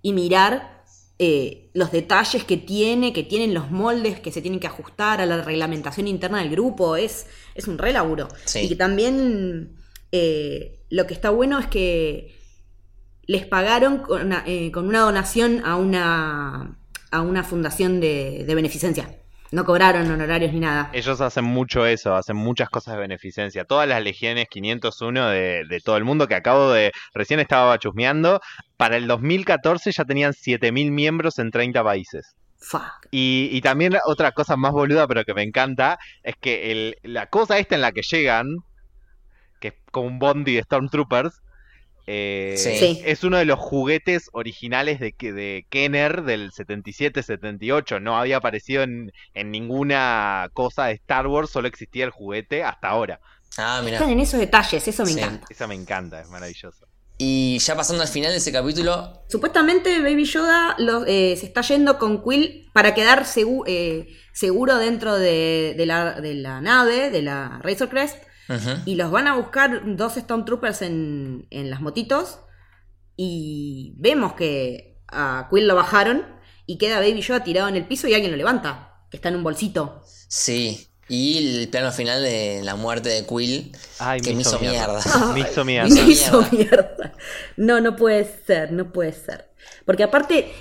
y mirar eh, los detalles que tiene, que tienen los moldes que se tienen que ajustar a la reglamentación interna del grupo. Es, es un re laburo. Sí. Y que también eh, lo que está bueno es que les pagaron con una, eh, con una donación a una, a una fundación de, de beneficencia. No cobraron honorarios ni nada. Ellos hacen mucho eso, hacen muchas cosas de beneficencia. Todas las legiones 501 de, de todo el mundo que acabo de... Recién estaba chusmeando, para el 2014 ya tenían 7.000 miembros en 30 países. Fuck. Y, y también otra cosa más boluda, pero que me encanta, es que el- la cosa esta en la que llegan, que es como un bondi de Stormtroopers, eh, Sí. Es uno de los juguetes originales de, que- de Kenner del 77-78. No había aparecido en, en ninguna cosa de Star Wars, solo existía el juguete hasta ahora. ah, mira. Están en esos detalles, eso me Sí. encanta. Eso me encanta, es maravilloso. Y ya pasando al final de ese capítulo, Supuestamente Baby Yoda lo- eh, se está yendo con Quill para quedar segu- eh, seguro dentro de, de la, de la nave, de la Razor Crest. Y los van a buscar dos Stormtroopers en, en las motitos. Y vemos que a Quill lo bajaron. Y queda Baby Yoda tirado en el piso y alguien lo levanta. Que está en un bolsito. sí. Y el plano final de la muerte de Quill, Ay, que me hizo mierda. Me hizo mierda. me Mierda. hizo mierda. No, no puede ser, no puede ser. Porque aparte,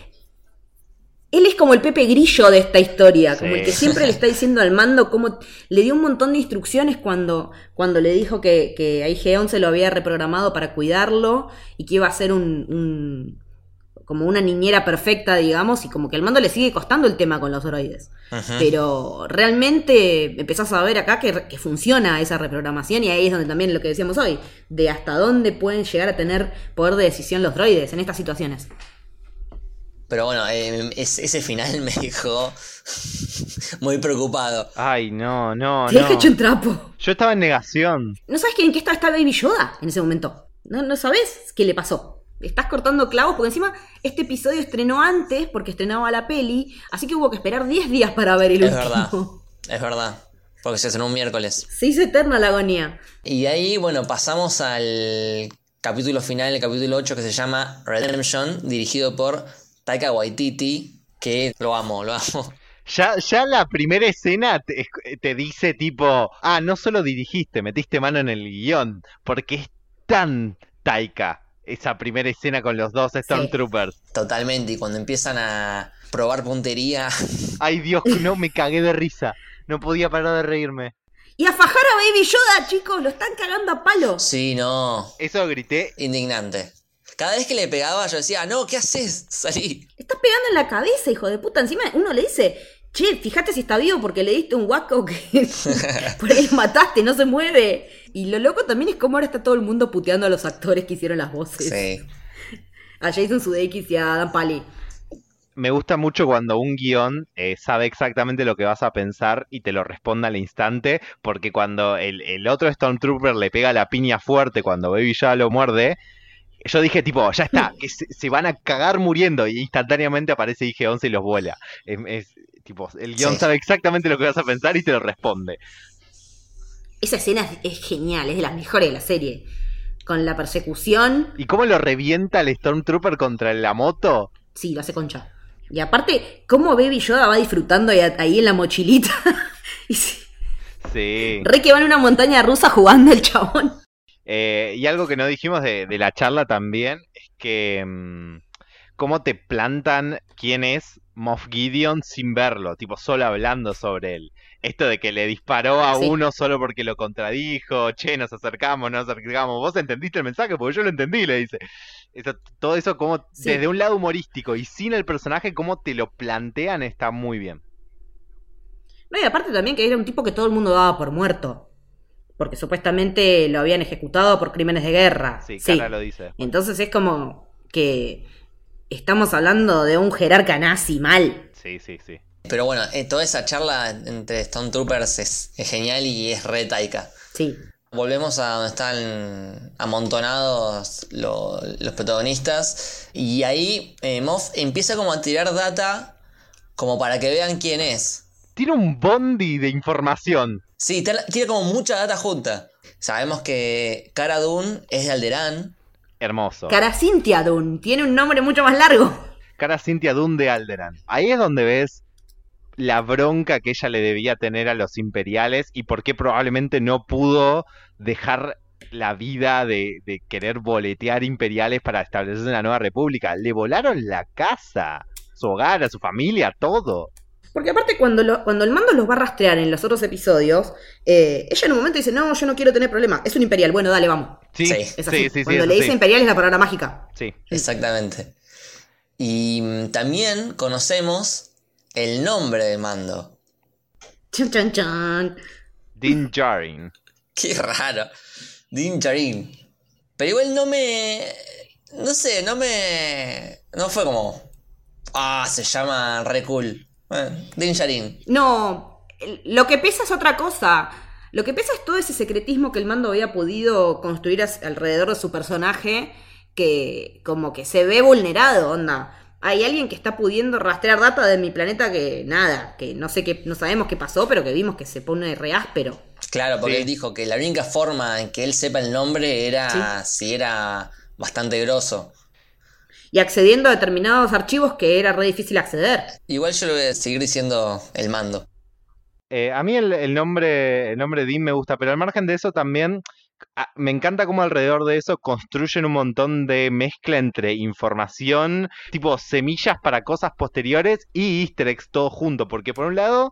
él es como el Pepe Grillo de esta historia, como el que siempre le está diciendo al mando cómo le dio un montón de instrucciones cuando, cuando le dijo que, que a IG-11 lo había reprogramado para cuidarlo y que iba a ser un, un- como una niñera perfecta, digamos, y como que al mando le sigue costando el tema con los droides. Pero realmente empezás a ver acá que, que funciona esa reprogramación y ahí es donde también lo que decíamos hoy, de hasta dónde pueden llegar a tener poder de decisión los droides en estas situaciones. Pero bueno, eh, es- ese final me dejó muy preocupado. Ay, no, no, Te no. hecho un trapo. Yo estaba en negación. ¿No sabes que en qué está, está Baby Yoda en ese momento? ¿No, no sabes qué le pasó? Estás cortando clavos porque encima este episodio estrenó antes porque estrenaba la peli, así que hubo que esperar 10 días para ver el Es último. verdad, es verdad. Porque se estrenó un miércoles. Se hizo eterna la agonía. Y de ahí, bueno, pasamos al capítulo final, el capítulo 8, que se llama Redemption, dirigido por Taika Waititi, que lo amo, lo amo. Ya, ya la primera escena te, te dice tipo, ah, no solo dirigiste, metiste mano en el guion, porque es tan taika esa primera escena con los dos Stormtroopers. Totalmente, y cuando empiezan a probar puntería, Ay Dios, no me cagué de risa. No podía parar de reírme. Y a fajar a Baby Yoda, chicos, lo están cagando a palos. sí, no, Eso grité. indignante. Cada vez que le pegaba yo decía, no, ¿qué haces? Salí. Estás pegando en la cabeza, hijo de puta. Encima uno le dice, che, fíjate si está vivo porque le diste un guaco que por ahí lo mataste, no se mueve. Y lo loco también es cómo ahora está todo el mundo puteando a los actores que hicieron las voces. Sí. A Jason Sudeikis y a Dan Pali. Me gusta mucho cuando un guion eh, sabe exactamente lo que vas a pensar y te lo responde al instante, porque cuando el, el otro Stormtrooper le pega la piña fuerte cuando Baby ya lo muerde, yo dije tipo, ya está, que se, se van a cagar muriendo y instantáneamente aparece IG-11 y los vuela. Es, es, tipo, el guion Sí. sabe exactamente lo que vas a pensar y te lo responde. Esa escena es, es genial, es de las mejores de la serie. Con la persecución, ¿Y cómo lo revienta el Stormtrooper contra la moto? sí, lo hace concha. Y aparte, cómo Baby Yoda va disfrutando ahí, ahí en la mochilita. y sí, Sí. re que va en una montaña rusa jugando el chabón. Eh, y algo que no dijimos de, de la charla también es que mm, cómo te plantan quién es Moff Gideon sin verlo, tipo solo hablando sobre él. Esto de que le disparó a Sí. uno solo porque lo contradijo, che, nos acercamos, nos acercamos, vos entendiste el mensaje porque yo lo entendí, le dice. Eso- todo eso como Sí. desde un lado humorístico y sin el personaje, cómo te lo plantean está muy bien. No, y aparte también que era un tipo que todo el mundo daba por muerto. Porque supuestamente lo habían ejecutado por crímenes de guerra. Sí, Cara lo dice. Entonces es como que estamos hablando de un jerarca nazi mal. Sí, sí, sí. Pero bueno, eh, toda esa charla entre Stormtroopers es, es genial y es re taika. Sí. Volvemos a donde están amontonados lo- los protagonistas. Y ahí eh, Moff empieza como a tirar data como para que vean quién es. Tiene un bondi de información. Sí, tira como mucha data junta. Sabemos que Cara Dune es de Alderaan. Hermoso. Cara Cynthia Dune tiene un nombre mucho más largo. cara Cynthia Dunn de Alderan. Ahí es donde ves la bronca que ella le debía tener a los imperiales y por qué probablemente no pudo dejar la vida de, de querer boletear imperiales para establecerse en la nueva república. Le volaron la casa, su hogar, a su familia, todo. Porque aparte cuando, lo- cuando el mando los va a rastrear en los otros episodios, eh, ella en un momento dice, no, yo no quiero tener problema. Es un imperial, bueno, dale, vamos. Sí, Sí, sí, Es sí, así. sí, cuando le dice sí. imperial es la palabra mágica. Sí. Exactamente. Y mm, también conocemos el nombre de mando. Chan, chan, chan. Din Djarin. Qué raro. Din Djarin. Pero igual no me. No sé, no me. No fue como. Ah, se llama re cool. Bueno, Din. No, lo que pesa es otra cosa. Lo que pesa es todo ese secretismo que el mando había podido construir alrededor de su personaje, que como que se ve vulnerado, onda. Hay alguien que está pudiendo rastrear data de mi planeta que nada, que no sé qué, no sabemos qué pasó, pero que vimos que se pone re áspero. Claro, porque Sí. él dijo que la única forma en que él sepa el nombre era si era bastante grosso. Y accediendo a determinados archivos que era re difícil acceder. Igual yo le voy a seguir diciendo el mando. Eh, a mí el, el nombre, el nombre Dean me gusta, pero al margen de eso también ah, me encanta cómo alrededor de eso construyen un montón de mezcla entre información, tipo semillas para cosas posteriores y easter eggs todo junto, porque por un lado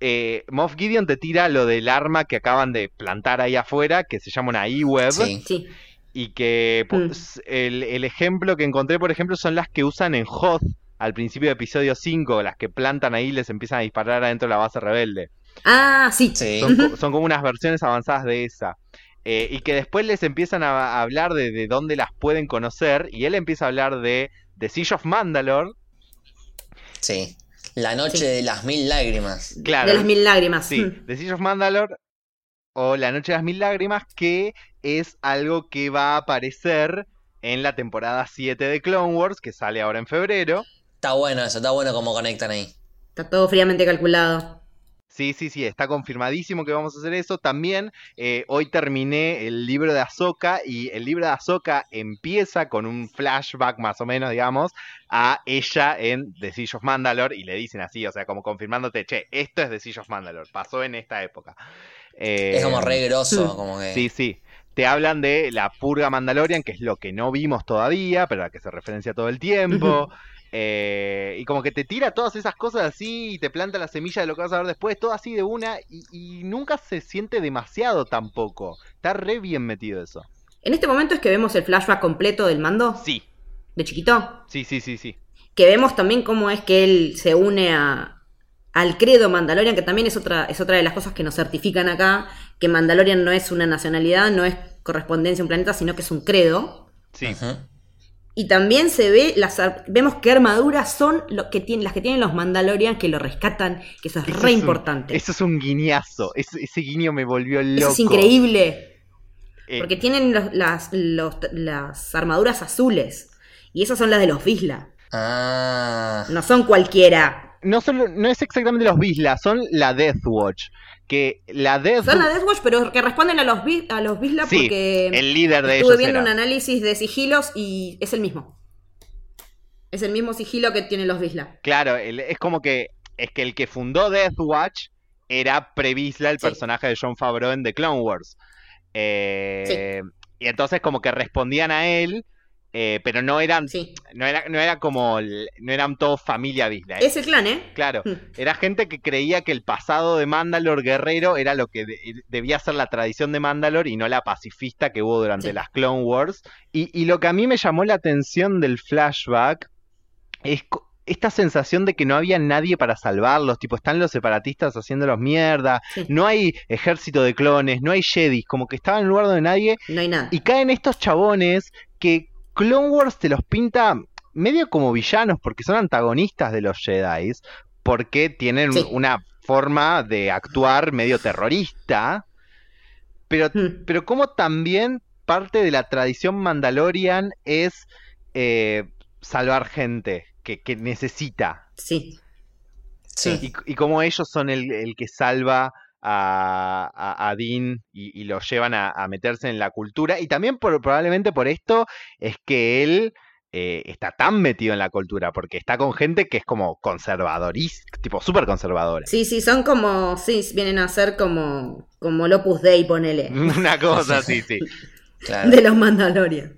eh, Moff Gideon te tira lo del arma que acaban de plantar ahí afuera, que se llama una E-Web, Sí. Sí. Y que Mm. pues, el, el ejemplo que encontré, por ejemplo, son las que usan en Hoth al principio de episodio 5, las que plantan ahí y les empiezan a disparar adentro de la base rebelde. Ah, sí. Sí. Son, co- son como unas versiones avanzadas de esa. Eh, y que después les empiezan a, a hablar de, de dónde las pueden conocer. Y él empieza a hablar de The Siege of Mandalore. Sí. La noche Sí. de las mil lágrimas. Claro. De las mil lágrimas. Sí, Mm. The Siege of Mandalore o La Noche de las Mil Lágrimas, que es algo que va a aparecer en la temporada 7 de Clone Wars, que sale ahora en febrero. Está bueno eso, está bueno cómo conectan ahí. Está todo fríamente calculado. Sí, sí, sí, está confirmadísimo que vamos a hacer eso. También eh, hoy terminé el libro de Ahsoka y el libro de Ahsoka empieza con un flashback más o menos, digamos, a ella en The Siege of Mandalore y le dicen así, o sea, como confirmándote, che, esto es The Siege of Mandalore, pasó en esta época. Eh, Es como re grosso, Mm. como que. Sí, sí. Te hablan de la purga Mandalorian, que es lo que no vimos todavía, pero a la que se referencia todo el tiempo. Eh, y como que te tira todas esas cosas así y te planta la semilla de lo que vas a ver después, todo así de una, y, y nunca se siente demasiado tampoco. Está re bien metido eso. En este momento es que vemos el flashback completo del mando Sí, de chiquito. sí, sí, sí, sí. Que vemos también cómo es que él se une a, al credo Mandalorian, que también es otra, es otra de las cosas que nos certifican acá, que Mandalorian no es una nacionalidad, no es correspondencia a un planeta, sino que es un credo. Sí. Y también se ve, las, vemos qué armaduras son lo que tienen, las que tienen los Mandalorian que lo rescatan, que eso es Eso re es un- importante. eso es un guiñazo. Ese, ese guiño me volvió loco. Eso es increíble. Eh, Porque tienen los- las, los- las armaduras azules. Y esas son las de los Visla. Ah. No son cualquiera. no, solo, no es exactamente los Visla, son la Death Watch. Que la Death Son la Death Watch, pero que responden a los, a los Visla Sí, porque el líder de estuve viendo era. un análisis de sigilos y es el mismo. Es el mismo sigilo que tienen los Visla. Claro, es como que es que el que fundó Death Watch era Previsla, el Sí. personaje de John Favreau en The Clone Wars. Eh, Y entonces como que respondían a él, eh, pero no eran, Sí. no era, no era como, no eran todos familia Visla. Es el clan, ¿eh? Claro, Mm. era gente que creía que el pasado de Mandalore guerrero era lo que de- debía ser la tradición de Mandalore y no la pacifista que hubo durante Sí. las Clone Wars. Y, y lo que a mí me llamó la atención del flashback es esta sensación de que no había nadie para salvarlos, tipo están los separatistas haciéndolos mierda, Sí. no hay ejército de clones, no hay Jedi, como que estaban en lugar donde nadie No hay nada. y caen estos chabones que Clone Wars te los pinta medio como villanos porque son antagonistas de los Jedi, porque tienen Sí. una forma de actuar medio terrorista, pero, Mm. pero como también parte de la tradición mandalorian es eh, salvar gente que, que necesita. Sí. Sí. Y, y como ellos son el, el que salva a, a, a Dean y, y lo llevan a, a meterse en la cultura. Y también por, probablemente por esto es que él eh, está tan metido en la cultura, porque está con gente que es como conservadorista, tipo súper conservadora. Sí, sí, son como. Sí, vienen a ser como. Como el Opus Dei, ponele. Una cosa sí. Claro. de los Mandalorian.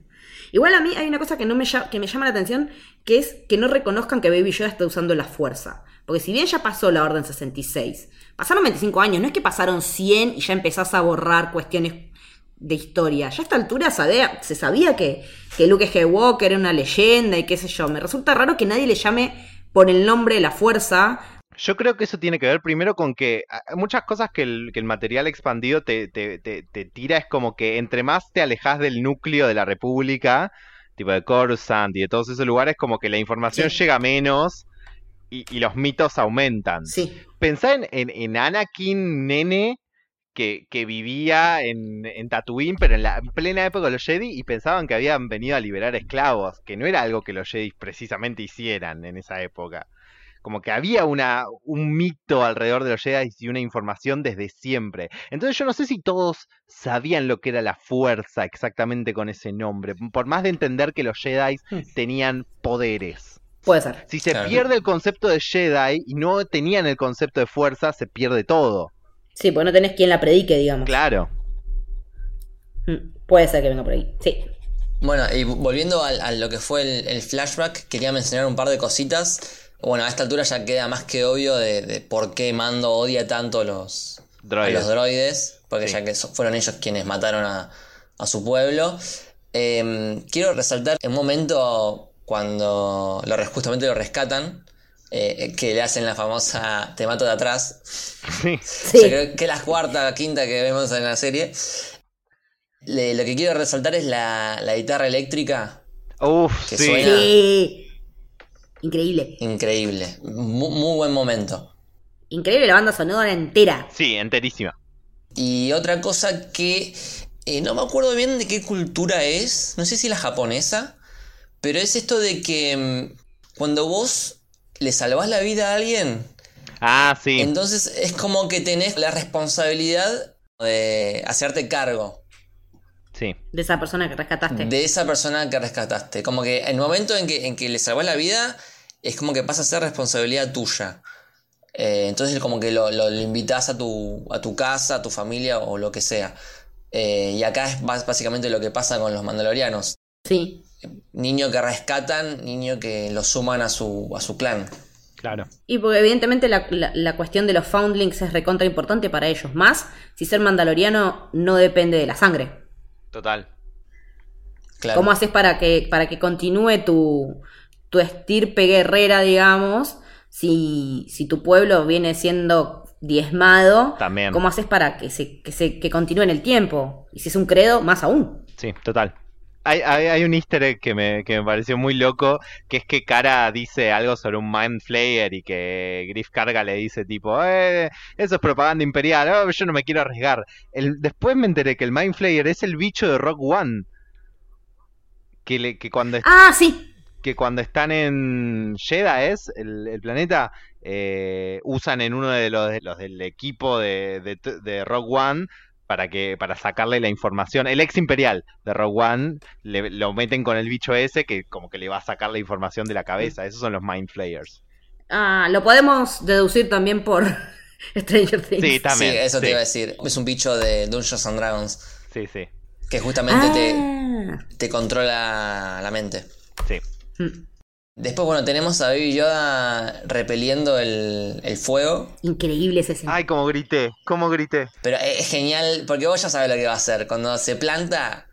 Igual a mí hay una cosa que, no me, que me llama la atención, que es que no reconozcan que Baby Yoda está usando la fuerza. Porque si bien ya pasó la Orden 66, pasaron 25 años, no es que pasaron 100 y ya empezás a borrar cuestiones de historia. Ya a esta altura sabía- se sabía que, que Luke Skywalker era una leyenda y qué sé yo. Me resulta raro que nadie le llame por el nombre de la fuerza. Yo creo que eso tiene que ver primero con que ah, muchas cosas que el, que el material expandido te, te, te, te tira es como que entre más te alejas del núcleo de la República, tipo de Coruscant y de todos esos lugares, como que la información Sí. llega menos y, y los mitos aumentan. Sí. Pensá en, en, en Anakin nene que, que vivía en, en Tatooine, pero en la en plena época de los Jedi, y pensaban que habían venido a liberar esclavos, que no era algo que los Jedi precisamente hicieran en esa época. Como que había una, un mito alrededor de los Jedi y una información desde siempre. Entonces yo no sé si todos sabían lo que era la fuerza exactamente con ese nombre, por más de entender que los Jedi Hmm. tenían poderes. Puede ser. Si se Claro. pierde el concepto de Jedi y no tenían el concepto de fuerza, se pierde todo. Sí, porque no tenés quien la predique, digamos. Claro. Mm, Puede ser que venga por ahí. Sí. Bueno, y volviendo a, lo que fue el, el flashback, quería mencionar un par de cositas. Bueno, a esta altura ya queda más que obvio de, de por qué Mando odia tanto a los, a Droides. los droides, porque Sí. ya que so- fueron ellos quienes mataron a, a su pueblo. Eh, quiero resaltar un momento cuando lo, justamente lo rescatan, eh, que le hacen la famosa te mato de atrás. Sí. Sí. O sea, creo que es la cuarta, quinta que vemos en la serie. Le- lo que quiero resaltar es la, la guitarra eléctrica. Uf, Que sí. suena. Sí. Increíble. Increíble. Mu- muy buen momento. Increíble la banda sonora entera. Sí, enterísima. Y otra cosa que eh, no me acuerdo bien de qué cultura es, no sé si la japonesa, pero es esto de que mm, cuando vos le salvás la vida a alguien, Ah, sí. entonces es como que tenés la responsabilidad de hacerte cargo Sí. De esa persona que rescataste. de esa persona que rescataste. Como que el momento en que, en que le salvás la vida es como que pasa a ser responsabilidad tuya. Eh, entonces como que lo, lo, lo invitas a tu, a tu casa, a tu familia o lo que sea. Eh, y acá es básicamente lo que pasa con los mandalorianos. Sí. Niño que rescatan, niño que lo suman a su, a su clan. Claro. Y porque evidentemente la, la- la cuestión de los foundlings es recontra importante para ellos. Más si ser mandaloriano no depende de la sangre. Total. Claro. ¿Cómo haces para que, para que continúe tu, tu estirpe guerrera, digamos? Si, si tu pueblo viene siendo diezmado, También. ¿cómo haces para que se, que se que continúe en el tiempo? Y si es un credo, más aún. Sí, total. Hay, hay, hay un easter egg que me, que me pareció muy loco, que es que Cara dice algo sobre un Mind Flayer y que Griff Carga le dice tipo, eh, eso es propaganda imperial, oh, yo no me quiero arriesgar. El, después me enteré que el Mind Flayer es el bicho de Rock One. Que, le, que, cuando, Ah, sí. que cuando están en Jedha es el, el planeta, eh, usan en uno de los, de los del equipo de, de, de Rogue One para que para sacarle la información. El ex imperial de Rogue One le, lo meten con el bicho ese que como que le va a sacar la información de la cabeza. Esos son los Mind Flayers. Ah, lo podemos deducir también por Stranger Things. Sí, también. Sí, eso sí. te iba a decir. Es un bicho de Dungeons and Dragons Sí, sí, que justamente te, Ah. te controla la mente. sí. Mm. Después, bueno, tenemos a Baby Yoda repeliendo el, el fuego. Increíble ese escena. Ay, como grité, como grité. Pero es es genial porque vos ya sabes lo que va a hacer. Cuando se planta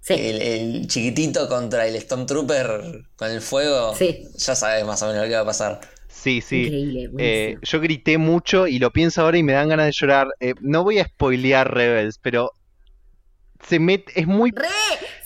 Sí. el, el chiquitito contra el Stormtrooper con el fuego, Sí. ya sabes más o menos lo que va a pasar. Sí, sí. Increíble. Eh, yo grité mucho y lo pienso ahora y me dan ganas de llorar. Eh, no voy a spoilear Rebels, pero se met- es muy ¡Re!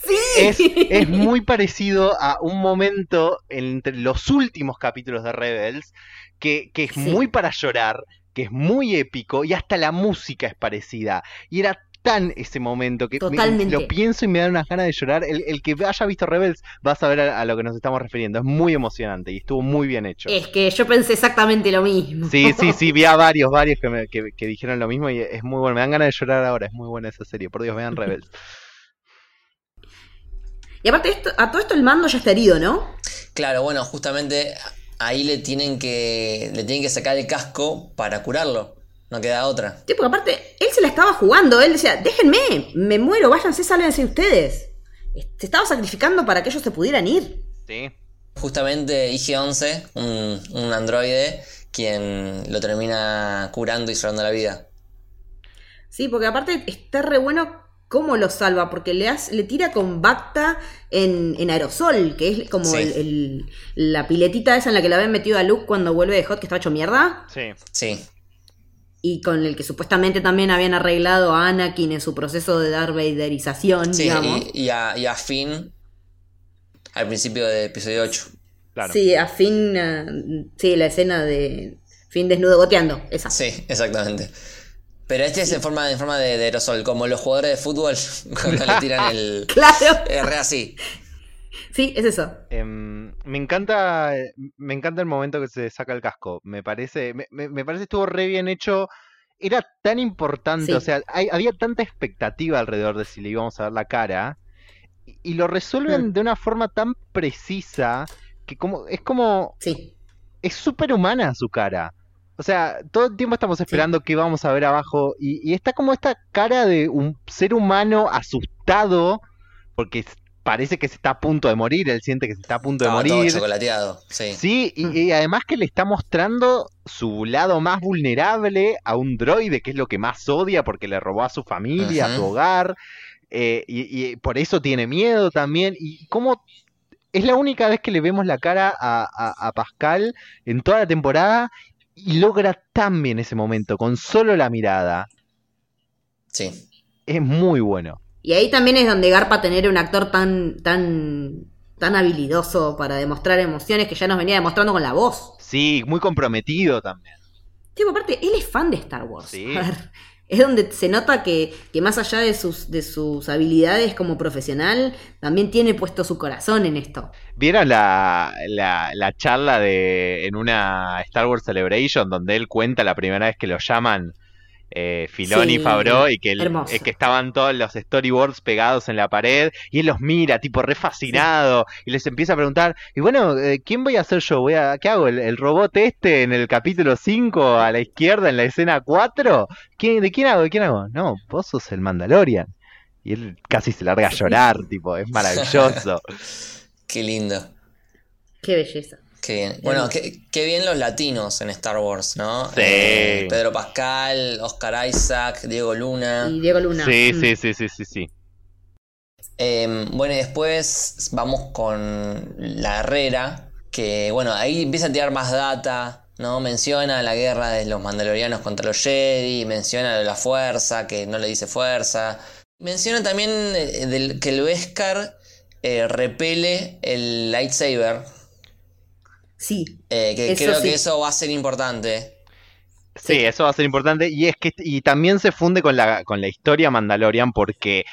¡Sí! es, es muy parecido a un momento entre los últimos capítulos de Rebels que, que es Sí. muy para llorar, que es muy épico y hasta la música es parecida. Y era tan ese momento que me- lo pienso y me dan unas ganas de llorar. El, el que haya visto Rebels va a saber a, a lo que nos estamos refiriendo. Es muy emocionante y estuvo muy bien hecho. Es que yo pensé exactamente lo mismo. Sí, sí, sí, vi a varios, varios que, me- que, que dijeron lo mismo y es muy bueno. Me dan ganas de llorar ahora, es muy buena esa serie. Por Dios, vean Rebels. Y aparte, esto, a todo esto el mando ya está herido, ¿no? Claro, bueno, justamente ahí le tienen que le tienen que sacar el casco para curarlo. No queda otra. Sí, porque aparte, él se la estaba jugando. Él decía, déjenme, me muero, váyanse, sálvense ustedes. Se estaba sacrificando para que ellos se pudieran ir. Sí. Justamente IG-11, un, un androide, quien lo termina curando y salvando la vida. Sí, porque aparte está re bueno cómo lo salva, porque le, hace- le tira con Bacta en, en aerosol, que es como Sí. el- el- la piletita esa en la que la habían metido a Luke cuando vuelve de Hot, que estaba hecho mierda, Sí. Sí, y con el que supuestamente también habían arreglado a Anakin en su proceso de Darth Vaderización, sí digamos. y, y a, y a Finn al principio del episodio 8. Claro. Sí, a fin, eh, sí, la escena de fin desnudo goteando, esa. Sí, exactamente. Pero este es en forma, en forma de, de aerosol, como los jugadores de fútbol cuando le tiran el. Claro. Así. Sí, es eso. Em, me encanta, me encanta el momento que se saca el casco. Me parece, me, me- me parece que estuvo re bien hecho. Era tan importante, Sí. o sea, hay- había tanta expectativa alrededor de si le íbamos a ver la cara. Y, y lo resuelven Mm. de una forma tan precisa que como, es como, Sí. es súper humana su cara. O sea, todo el tiempo estamos esperando qué vamos a ver abajo y, y está como esta cara de un ser humano asustado porque parece que se está a punto de morir, él siente que se está a punto de Estaba todo morir. chocolateado. Sí. Sí, y, y además que le está mostrando su lado más vulnerable a un droide, que es lo que más odia porque le robó a su familia, a su hogar, eh, y, y por eso tiene miedo también. Y cómo es la única vez que le vemos la cara a, a- a Pascal en toda la temporada y logra tan bien ese momento, con solo la mirada. Sí. Es muy bueno. Y ahí también es donde garpa tener un actor tan, tan, tan habilidoso para demostrar emociones que ya nos venía demostrando con la voz. Sí, muy comprometido también. Tipo, aparte, él es fan de Star Wars. Sí. A ver, es donde se nota que, que más allá de sus, de sus habilidades como profesional, también tiene puesto su corazón en esto. ¿Vieron la, la, la charla de en una Star Wars Celebration donde él cuenta la primera vez que lo llaman eh, Filoni y Sí, Favreau y que, el- eh, que estaban todos los storyboards pegados en la pared y él los mira tipo re fascinado y les empieza a preguntar y bueno, eh, ¿quién voy a ser yo? Voy a, ¿Qué hago? ¿El, el robot este en el capítulo 5 a la izquierda en la escena 4? ¿Quién, ¿De quién hago? ¿De quién hago? No, vos sos el Mandalorian. Y él casi se larga a llorar, tipo, es maravilloso. Qué lindo. Qué belleza. Qué bien. Bueno, qué, qué bien los latinos en Star Wars, ¿no? Sí. Eh, Pedro Pascal, Oscar Isaac, Diego Luna. Y Diego Luna. Sí, Mm. sí, sí, sí, sí, sí. Eh, bueno, y después vamos con la Herrera, que bueno, ahí empieza a tirar más data, ¿no? Menciona la guerra de los mandalorianos contra los Jedi, menciona la fuerza, que no le dice fuerza. Menciona también eh, del- que el Beskar eh, repele el lightsaber, Sí. eh, que Eso creo sí. que eso va a ser importante. Sí, eso va a ser importante. Y es que y también se funde con la, con la historia Mandalorian porque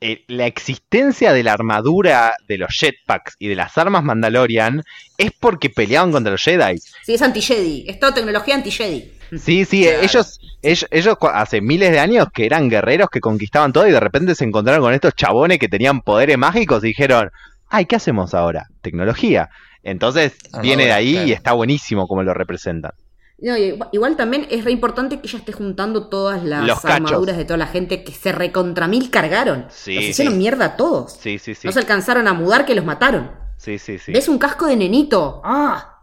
eh, la existencia de la armadura de los jetpacks y de las armas Mandalorian es porque peleaban contra los Jedi. Sí, es anti-Jedi. Es toda tecnología anti-Jedi. Sí, sí, Claro. ellos, ellos, ellos hace miles de años que eran guerreros que conquistaban todo y de repente se encontraron con estos chabones que tenían poderes mágicos y dijeron, ay, ¿qué hacemos ahora? Tecnología. Entonces Armadura, viene de ahí claro. y está buenísimo como lo representan. No, igual, igual también es re importante que ella esté juntando todas las Los cachos. armaduras de toda la gente que se recontra mil cargaron. Sí, los hicieron sí. mierda a todos. Sí, sí, sí. No se alcanzaron a mudar que los mataron. Sí, sí, sí. ¿Ves un casco de nenito? ¡Ah!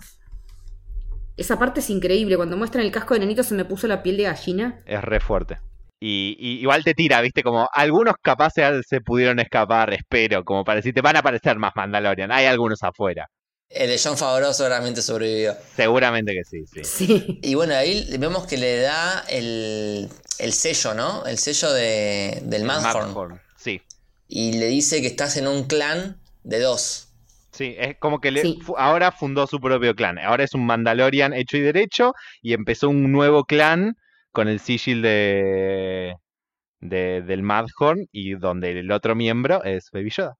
Esa parte es increíble. Cuando muestran el casco de nenito se me puso la piel de gallina. Es re fuerte. Y, y igual te tira, viste, como algunos capaces se pudieron escapar, espero, como para decirte, van a aparecer más Mandalorian, hay algunos afuera. El de John Favreau seguramente sobrevivió. Seguramente que sí, sí. Sí. Y bueno, ahí vemos que le da el, el sello, ¿no? El sello de, del Madhorn. Madhorn, Sí, Y le dice que estás en un clan de dos. sí, es como que le- Sí. fu- ahora fundó su propio clan, ahora es un Mandalorian hecho y derecho y empezó un nuevo clan con el sigil de, de del Madhorn y donde el otro miembro es Baby Yoda.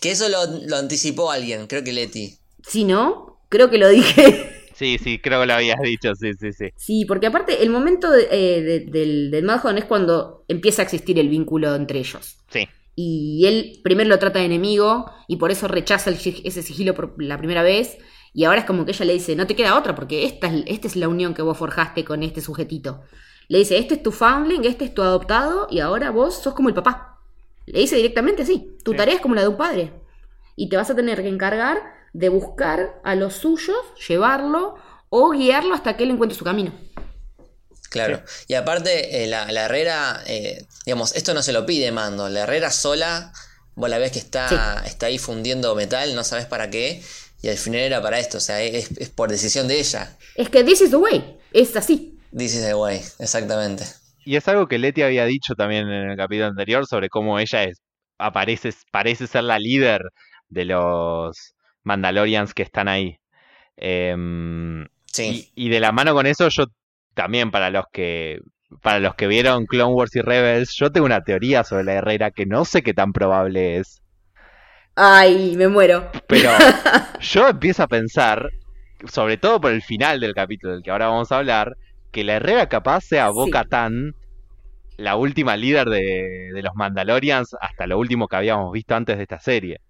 Que eso lo, lo anticipó alguien, creo que Leti. Si no, creo que lo dije. Sí, sí, creo que lo habías dicho, sí, sí, sí. Sí, porque aparte el momento de- eh, de- del, del es cuando empieza a existir el vínculo entre ellos. Sí, Y él primero lo trata de enemigo y por eso rechaza el ese sigilo por la primera vez. Y ahora es como que ella le dice, no te queda otra porque esta es, esta es la unión que vos forjaste con este sujetito. Le dice, este es tu foundling, este es tu adoptado y ahora vos sos como el papá. Le dice directamente así, tu Sí. tarea es como la de un padre. Y te vas a tener que encargar de buscar a los suyos, llevarlo o guiarlo hasta que él encuentre su camino. Claro. Y aparte, eh, la, la Herrera, eh, digamos, esto no se lo pide Mando. La Herrera sola, vos la ves que está, está ahí fundiendo metal, no sabes para qué. Y al final era para esto, o sea, es, es por decisión de ella. Es que this is the way, es así. This is the way, exactamente. Y es algo que Leti había dicho también en el capítulo anterior sobre cómo ella es, aparece, parece ser la líder de los Mandalorians que están ahí. Em, Sí. y, y de la mano con eso, yo también, para los que para los que vieron Clone Wars y Rebels, yo tengo una teoría sobre la Herrera que no sé qué tan probable es. Ay, me muero. Pero yo empiezo a pensar, sobre todo por el final del capítulo del que ahora vamos a hablar, que la Herrera capaz sea Sí. Boca Tan, la última líder de, de los Mandalorians, hasta lo último que habíamos visto antes de esta serie.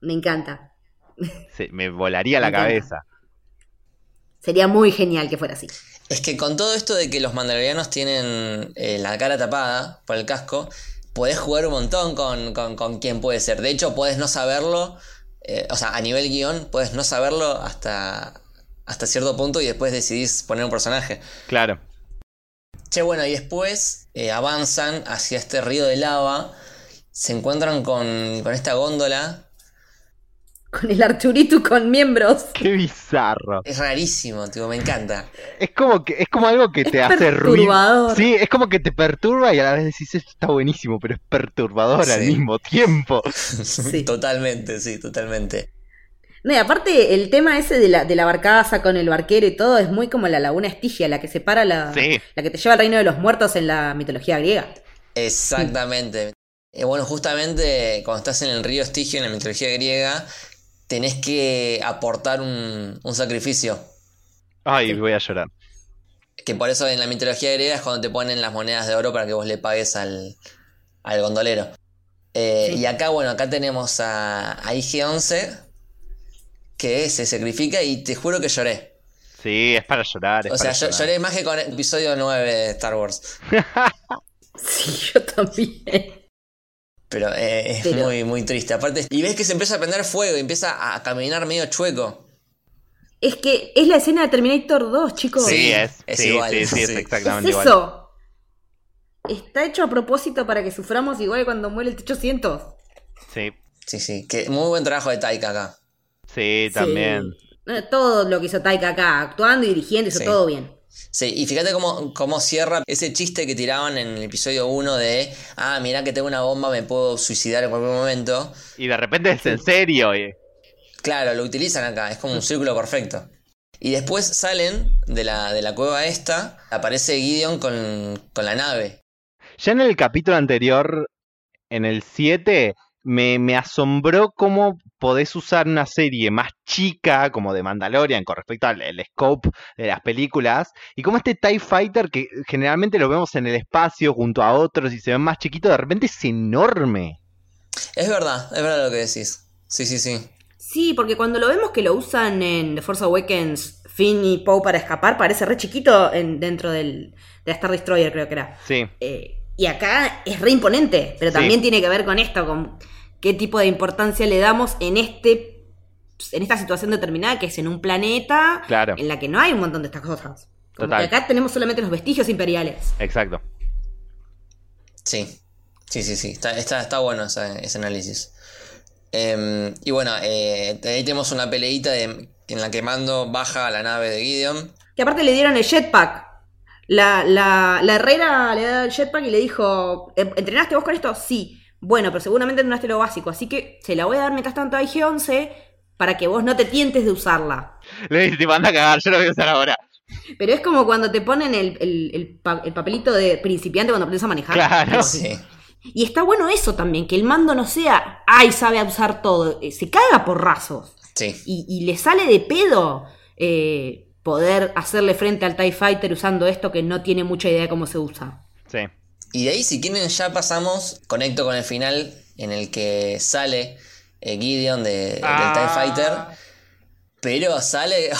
Me encanta. Se- me volaría la encanta. cabeza. Sería muy genial que fuera así. Es que con todo esto de que los mandalorianos tienen eh, la cara tapada por el casco, podés jugar un montón con, con, con quién puede ser. De hecho, podés no saberlo, eh, o sea, a nivel guion, podés no saberlo hasta, hasta cierto punto y después decidís poner un personaje. Claro. Che, bueno, y después eh, avanzan hacia este río de lava, se encuentran con, con esta góndola. Con el Arturito con miembros. Qué bizarro. Es rarísimo, tipo, me encanta. Es como que es como algo que Es te hace ruido. perturbador. Sí, es como que te perturba y a la vez decís esto está buenísimo, pero es perturbador al Sí. mismo tiempo. totalmente, sí, totalmente. No, y aparte, el tema ese de la, de la barcaza con el barquero y todo es muy como la laguna Estigia, la que separa la, Sí. la que te lleva al reino de los muertos en la mitología griega. Exactamente. Eh, bueno, justamente cuando estás en el río Estigio, en la mitología griega, tenés que aportar un, un sacrificio. Ay, voy a llorar. Que por eso en la mitología griega es cuando te ponen las monedas de oro para que vos le pagues al, al gondolero. Eh, Sí. Y acá, bueno, acá tenemos a, a IG-11 que se sacrifica y te juro que lloré. Sí, es para llorar. es O sea, para yo- llorar. lloré más que con el episodio 9 de Star Wars. Sí, yo también. Pero eh, es Pero- muy, muy triste. Aparte, y ves que se empieza a prender fuego y empieza a caminar medio chueco. Es que es la escena de Terminator 2, chicos. Sí, es. es sí, igual, sí, sí, es exactamente es igual. eso. Está hecho a propósito para que suframos igual cuando muere el T-800. Sí, Sí, sí. Que muy buen trabajo de Taika acá. sí, también. Todo lo que hizo Taika acá, actuando y dirigiendo, hizo Sí. todo bien. Sí, y fíjate cómo, cómo cierra ese chiste que tiraban en el episodio 1 de, ah, mirá que tengo una bomba, me puedo suicidar en cualquier momento. Y de repente es en serio. y- Claro, lo utilizan acá, es como un círculo perfecto. Y después salen de la, de la cueva esta, aparece Gideon con, con la nave. Ya en el capítulo anterior, en el 7, me, me asombró cómo podés usar una serie más chica, como de Mandalorian, con respecto al el scope de las películas, y cómo este TIE Fighter, que generalmente lo vemos en el espacio junto a otros y se ven más chiquitos, de repente es enorme. Es verdad, es verdad lo que decís. Sí, sí, sí. Sí, porque cuando lo vemos que lo usan en The Force Awakens, Finn y Poe para escapar, parece re chiquito en, dentro del, de la Star Destroyer, creo que era. Sí, Eh, y acá es re imponente, pero Sí. también tiene que ver con esto, con qué tipo de importancia le damos en este en esta situación determinada que es en un planeta Claro. en la que no hay un montón de estas cosas. Como Total. que acá tenemos solamente los vestigios imperiales. exacto. Sí, sí, sí, sí. Está, está, está bueno ese, ese análisis. Em, y bueno, eh, ahí tenemos una peleita de- en la que Mando baja a la nave de Gideon. Que aparte le dieron el jetpack. La, la, la Herrera le da el jetpack y le dijo, "¿En- ¿entrenaste vos con esto? Sí. Bueno, pero seguramente entrenaste lo básico, así que se la voy a dar mientras tanto a IG-11 para que vos no te tientes de usarla. Le dice, te manda a cagar, yo lo voy a usar ahora. Pero es como cuando te ponen el, el- el pa- el papelito de principiante cuando aprendes a manejar. Claro. Sí. Y está bueno eso también, que el mando no sea, ay, sabe usar todo, eh, se caga por rasos. Sí. Y, y le sale de pedo eh, poder hacerle frente al TIE Fighter usando esto que no tiene mucha idea de cómo se usa. Sí. Y de ahí, si quieren, ya pasamos, conecto con el final en el que sale eh, Gideon de, Ah. del TIE Fighter, pero sale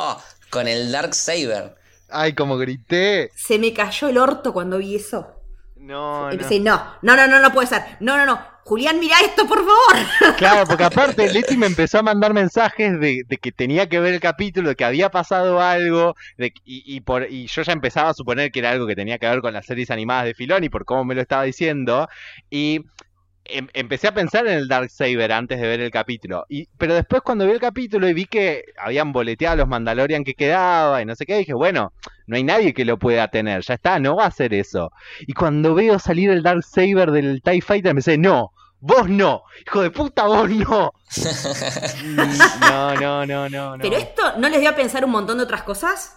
con el Dark Saber. Ay, como grité. Se me cayó el orto cuando vi eso. No, no. Empecé, no, no, no, no, no puede ser. No, no, no. Julián, mira esto, por favor. Claro, porque aparte Leti me empezó a mandar mensajes de, de que tenía que ver el capítulo, de que había pasado algo, de, y, y por, y yo ya empezaba a suponer que era algo que tenía que ver con las series animadas de Filoni, por cómo me lo estaba diciendo, y em- empecé a pensar en el Dark Saber antes de ver el capítulo. Y, pero después cuando vi el capítulo y vi que habían boleteado a los Mandalorian que quedaba y no sé qué, dije, bueno, no hay nadie que lo pueda tener, ya está, no va a hacer eso. Y cuando veo salir el Dark Saber del TIE Fighter, me dice, no, vos no, hijo de puta, vos no. No, no, no, no, no. Pero esto no les dio a pensar un montón de otras cosas.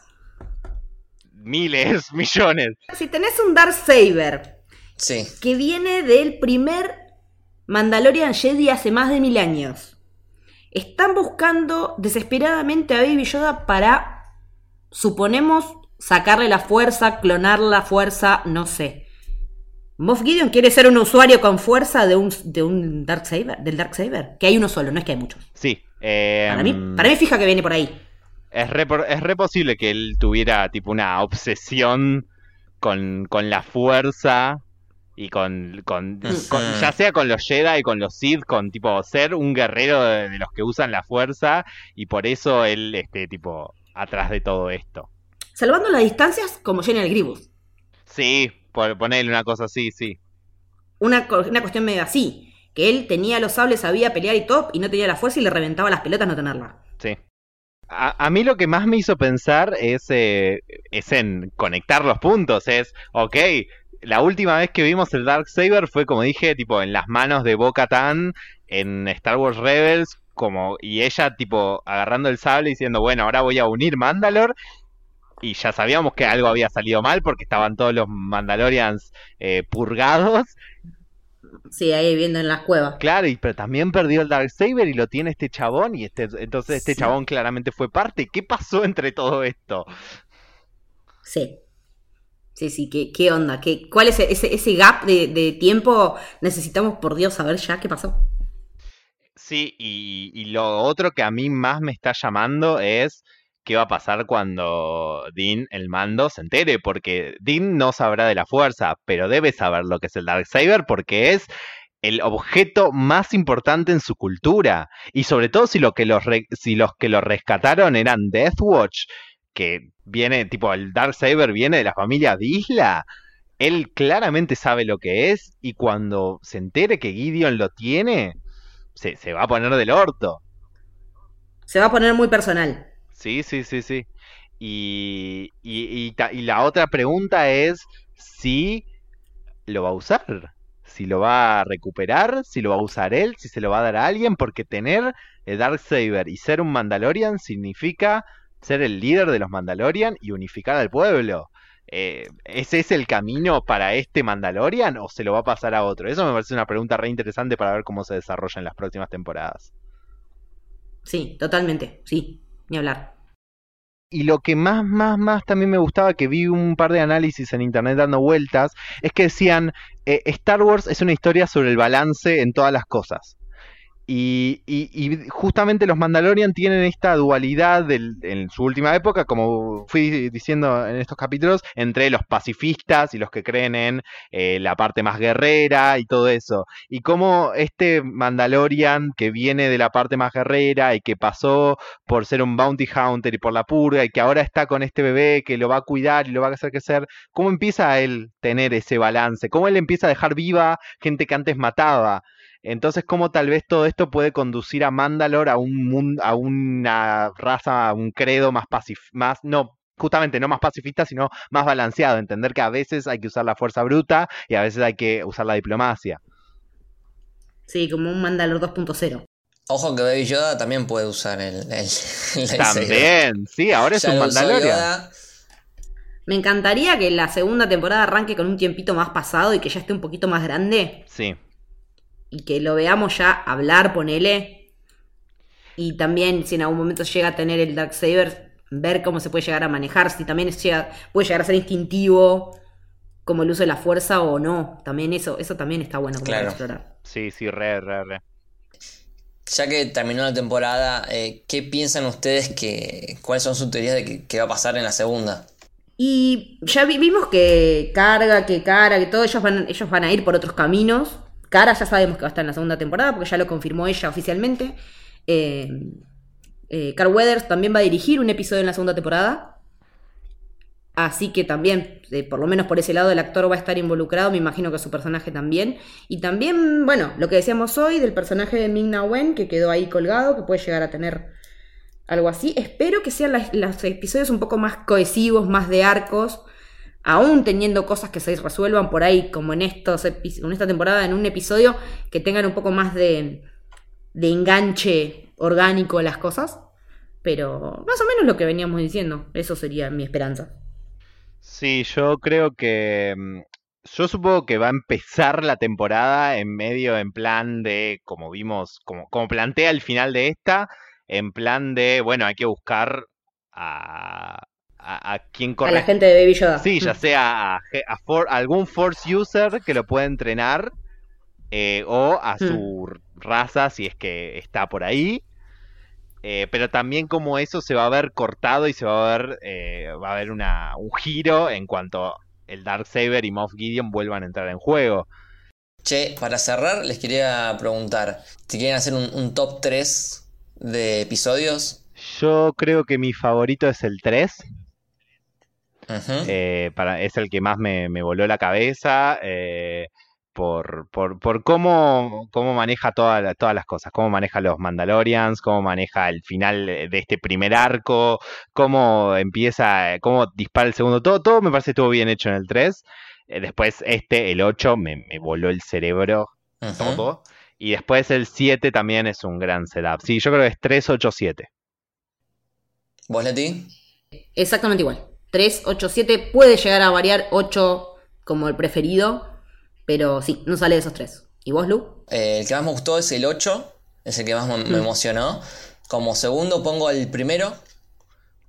miles, millones. Si tenés un Dark Saber Sí. que viene del primer Mandalorian Jedi hace más de mil años, están buscando desesperadamente a Baby Yoda para, suponemos, sacarle la fuerza, clonar la fuerza, no sé. Moff Gideon quiere ser un usuario con fuerza de un, de un Dark del Dark Saber. Que hay uno solo, no es que hay muchos. Sí. eh, Para mí, para mí fija que viene por ahí. Es re, es re posible que él tuviera tipo una obsesión con, con la fuerza y con, con, ya sea con los Jedi y con los Sith, con tipo ser un guerrero de, de los que usan la fuerza y por eso él esté tipo atrás de todo esto. Salvando las distancias como General Grievous. Sí, por ponerle una cosa así, sí. Una, una cuestión medio así. Que él tenía los sables, sabía pelear y top, y no tenía la fuerza y le reventaba las pelotas no tenerla. Sí. A, a mí lo que más me hizo pensar es, eh, es en conectar los puntos. Es, ok, la última vez que vimos el Dark Saber fue, como dije, tipo en las manos de Bo Katan en Star Wars Rebels. Como, y ella, tipo, agarrando el sable y diciendo, bueno, ahora voy a unir Mandalore. Y ya sabíamos que algo había salido mal porque estaban todos los Mandalorians eh, purgados. Sí, ahí viendo en las cuevas. Claro, y, pero también perdió el Darksaber y lo tiene este chabón y este, entonces este Sí. chabón claramente fue parte. ¿Qué pasó entre todo esto? Sí. Sí, sí, ¿qué, qué onda? ¿Qué, ¿Cuál es ese, ese gap de, de tiempo? Necesitamos, por Dios, saber ya qué pasó. Sí, y, y lo otro que a mí más me está llamando es qué va a pasar cuando Dean, el mando, se entere, porque Dean no sabrá de la fuerza, pero debe saber lo que es el Darksaber porque es el objeto más importante en su cultura. Y sobre todo si, los, que lo rescataron eran Deathwatch, que viene, tipo, el Darksaber viene de la familia de Isla. Él claramente sabe lo que es y cuando se entere que Gideon lo tiene, se, se va a poner del orto. Se va a poner muy personal. Sí, sí, sí, sí. Y, y, y y la otra pregunta es si lo va a usar, si lo va a recuperar, si lo va a usar él, si se lo va a dar a alguien, porque tener el Darksaber y ser un Mandalorian significa ser el líder de los Mandalorian y unificar al pueblo. Eh, ¿Ese es el camino para este Mandalorian o se lo va a pasar a otro? Eso me parece una pregunta re interesante para ver cómo se desarrolla en las próximas temporadas. Sí, totalmente. Sí, ni hablar. Y lo que más, más, más también me gustaba, que vi un par de análisis en internet dando vueltas, es que decían, eh, Star Wars es una historia sobre el balance en todas las cosas. Y, y- y justamente los Mandalorian tienen esta dualidad en su última época, como fui diciendo en estos capítulos, entre los pacifistas y los que creen en eh, la parte más guerrera y todo eso. Y cómo este Mandalorian que viene de la parte más guerrera y que pasó por ser un bounty hunter y por la purga y que ahora está con este bebé que lo va a cuidar y lo va a hacer crecer, ¿cómo empieza a él tener ese balance? ¿Cómo él empieza a dejar viva gente que antes mataba? Entonces, ¿cómo tal vez todo esto puede conducir a Mandalore a un mundo, a una raza, a un credo más pacif más, no, justamente no más pacifista, sino más balanceado, entender que a veces hay que usar la fuerza bruta y a veces hay que usar la diplomacia. Sí, como un Mandalor 2.0. Ojo que Baby Yoda también puede usar el, el. También, sí, ahora es Ya un Mandalorian. Me encantaría que la segunda temporada arranque con un tiempito más pasado y que ya esté un poquito más grande Sí. Y que lo veamos ya hablar, ponele. Y también si en algún momento llega a tener el Darksaber, ver cómo se puede llegar a manejar, si también llega- puede llegar a ser instintivo como el uso de la fuerza o no. También eso, eso también está bueno como para Claro. explorar. Sí, sí, re, re, re. Ya que terminó la temporada, eh, ¿qué piensan ustedes que. cuáles son sus teorías de que, qué va a pasar en la segunda? Y ya vi- vimos que carga, que cara, que todo, ellos van, ellos van a ir por otros caminos. Cara ya sabemos que va a estar en la segunda temporada porque ya lo confirmó ella oficialmente. Eh, eh, Carl Weathers también va a dirigir un episodio en la segunda temporada. Así que también, eh, por lo menos por ese lado, el actor va a estar involucrado. Me imagino que su personaje también. Y también, bueno, lo que decíamos hoy del personaje de Ming Na Wen, que quedó ahí colgado, que puede llegar a tener algo así. Espero que sean los episodios un poco más cohesivos, más de arcos, aún teniendo cosas que se resuelvan por ahí, como en, estos en esta temporada, en un episodio, que tengan un poco más de, de enganche orgánico a las cosas. Pero más o menos lo que veníamos diciendo, eso sería mi esperanza. Sí, yo creo que. mm, Yo supongo que va a empezar la temporada en medio, en plan de, como vimos, como, como plantea el final de esta, en plan de, bueno, hay que buscar a, a, a quien A la gente de Baby Yoda. Sí, ya Mm. sea a, ge- a for- algún Force User que lo pueda entrenar, eh, o a Mm. su raza si es que está por ahí. Eh, pero también como eso se va a ver cortado y se va a ver, eh, va a haber una, un giro en cuanto el Darksaber y Moff Gideon vuelvan a entrar en juego. Che, para cerrar, les quería preguntar si quieren hacer un, un top 3 de episodios. Yo creo que mi favorito es el 3. Eh, para, es el que más me, me voló la cabeza eh, por, por, por cómo, cómo maneja toda la- todas las cosas, cómo maneja los Mandalorians, cómo maneja el final de este primer arco, cómo empieza, cómo dispara el segundo, todo, todo me parece que estuvo bien hecho en el 3. Eh, después este, el 8, me, me voló el cerebro todo. Y después el 7 también es un gran setup. Sí, yo creo que es 3, 8, 7. ¿Vos, Leti? Exactamente igual. 3, 8, 7. Puede llegar a variar 8 como el preferido. Pero sí, no sale de esos tres. ¿Y vos, Lu? Eh, el que más me gustó es el 8, es el que más me, Mm. emocionó. Como segundo pongo el primero,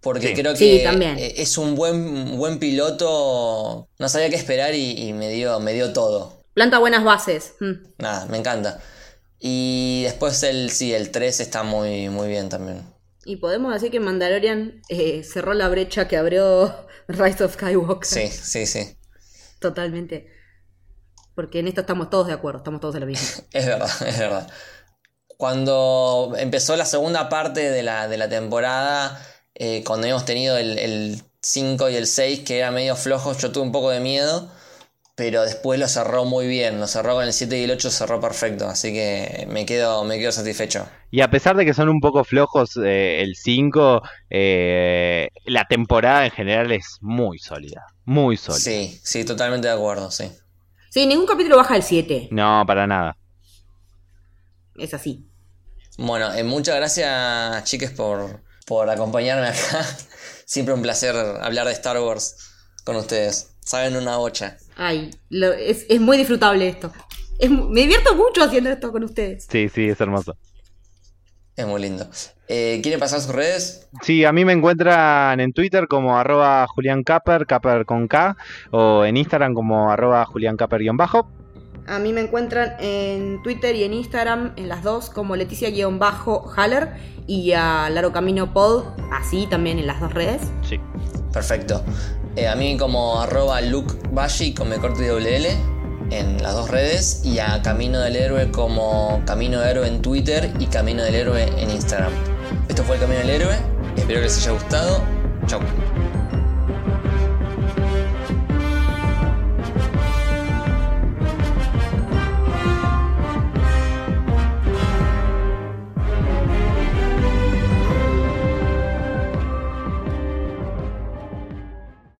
porque Sí. creo que Sí, también. eh, es un buen, buen piloto. No sabía qué esperar y, y me, dio, me dio todo. Planta buenas bases. Mm. Nada, me encanta. Y después el, sí, el 3 está muy, muy bien también. Y podemos decir que Mandalorian eh, cerró la brecha que abrió Rise of Skywalker. Sí, sí, sí. Totalmente. Porque en esto estamos todos de acuerdo, estamos todos en lo mismo. Es verdad, es verdad. Cuando empezó la segunda parte de la, de la temporada, eh, cuando hemos tenido el, el 5 y el 6, que eran medio flojos, yo tuve un poco de miedo, pero después lo cerró muy bien. Lo cerró con el 7 y el 8, cerró perfecto, así que me quedo, me quedo satisfecho. Y a pesar de que son un poco flojos eh, el 5, eh, la temporada en general es muy sólida. Muy sólida. Sí, sí, totalmente de acuerdo, sí. Sí, ningún capítulo baja el 7. No, para nada. Es así. Bueno, eh, muchas gracias, chiques, por, por acompañarme acá. Siempre un placer hablar de Star Wars con ustedes. Saben una bocha. Ay, lo- es, es muy disfrutable esto. Es me divierto mucho haciendo esto con ustedes. Sí, sí, es hermoso. Es muy lindo. Eh, ¿Quieren pasar sus redes? Sí, a mí me encuentran en Twitter como arroba Julián con K, o en Instagram como arroba Julián Caper-bajo. A mí me encuentran en Twitter y en Instagram, en las dos, como Leticia-Haller y a Laro Camino Pod, así también en las dos redes. Sí. Perfecto. Eh, a mí como arroba Luke Bashi con me corte y doble L en las dos redes y a Camino del Héroe como Camino del Héroe en Twitter y Camino del Héroe en Instagram. Esto fue el Camino del Héroe. Espero que les haya gustado. Chau.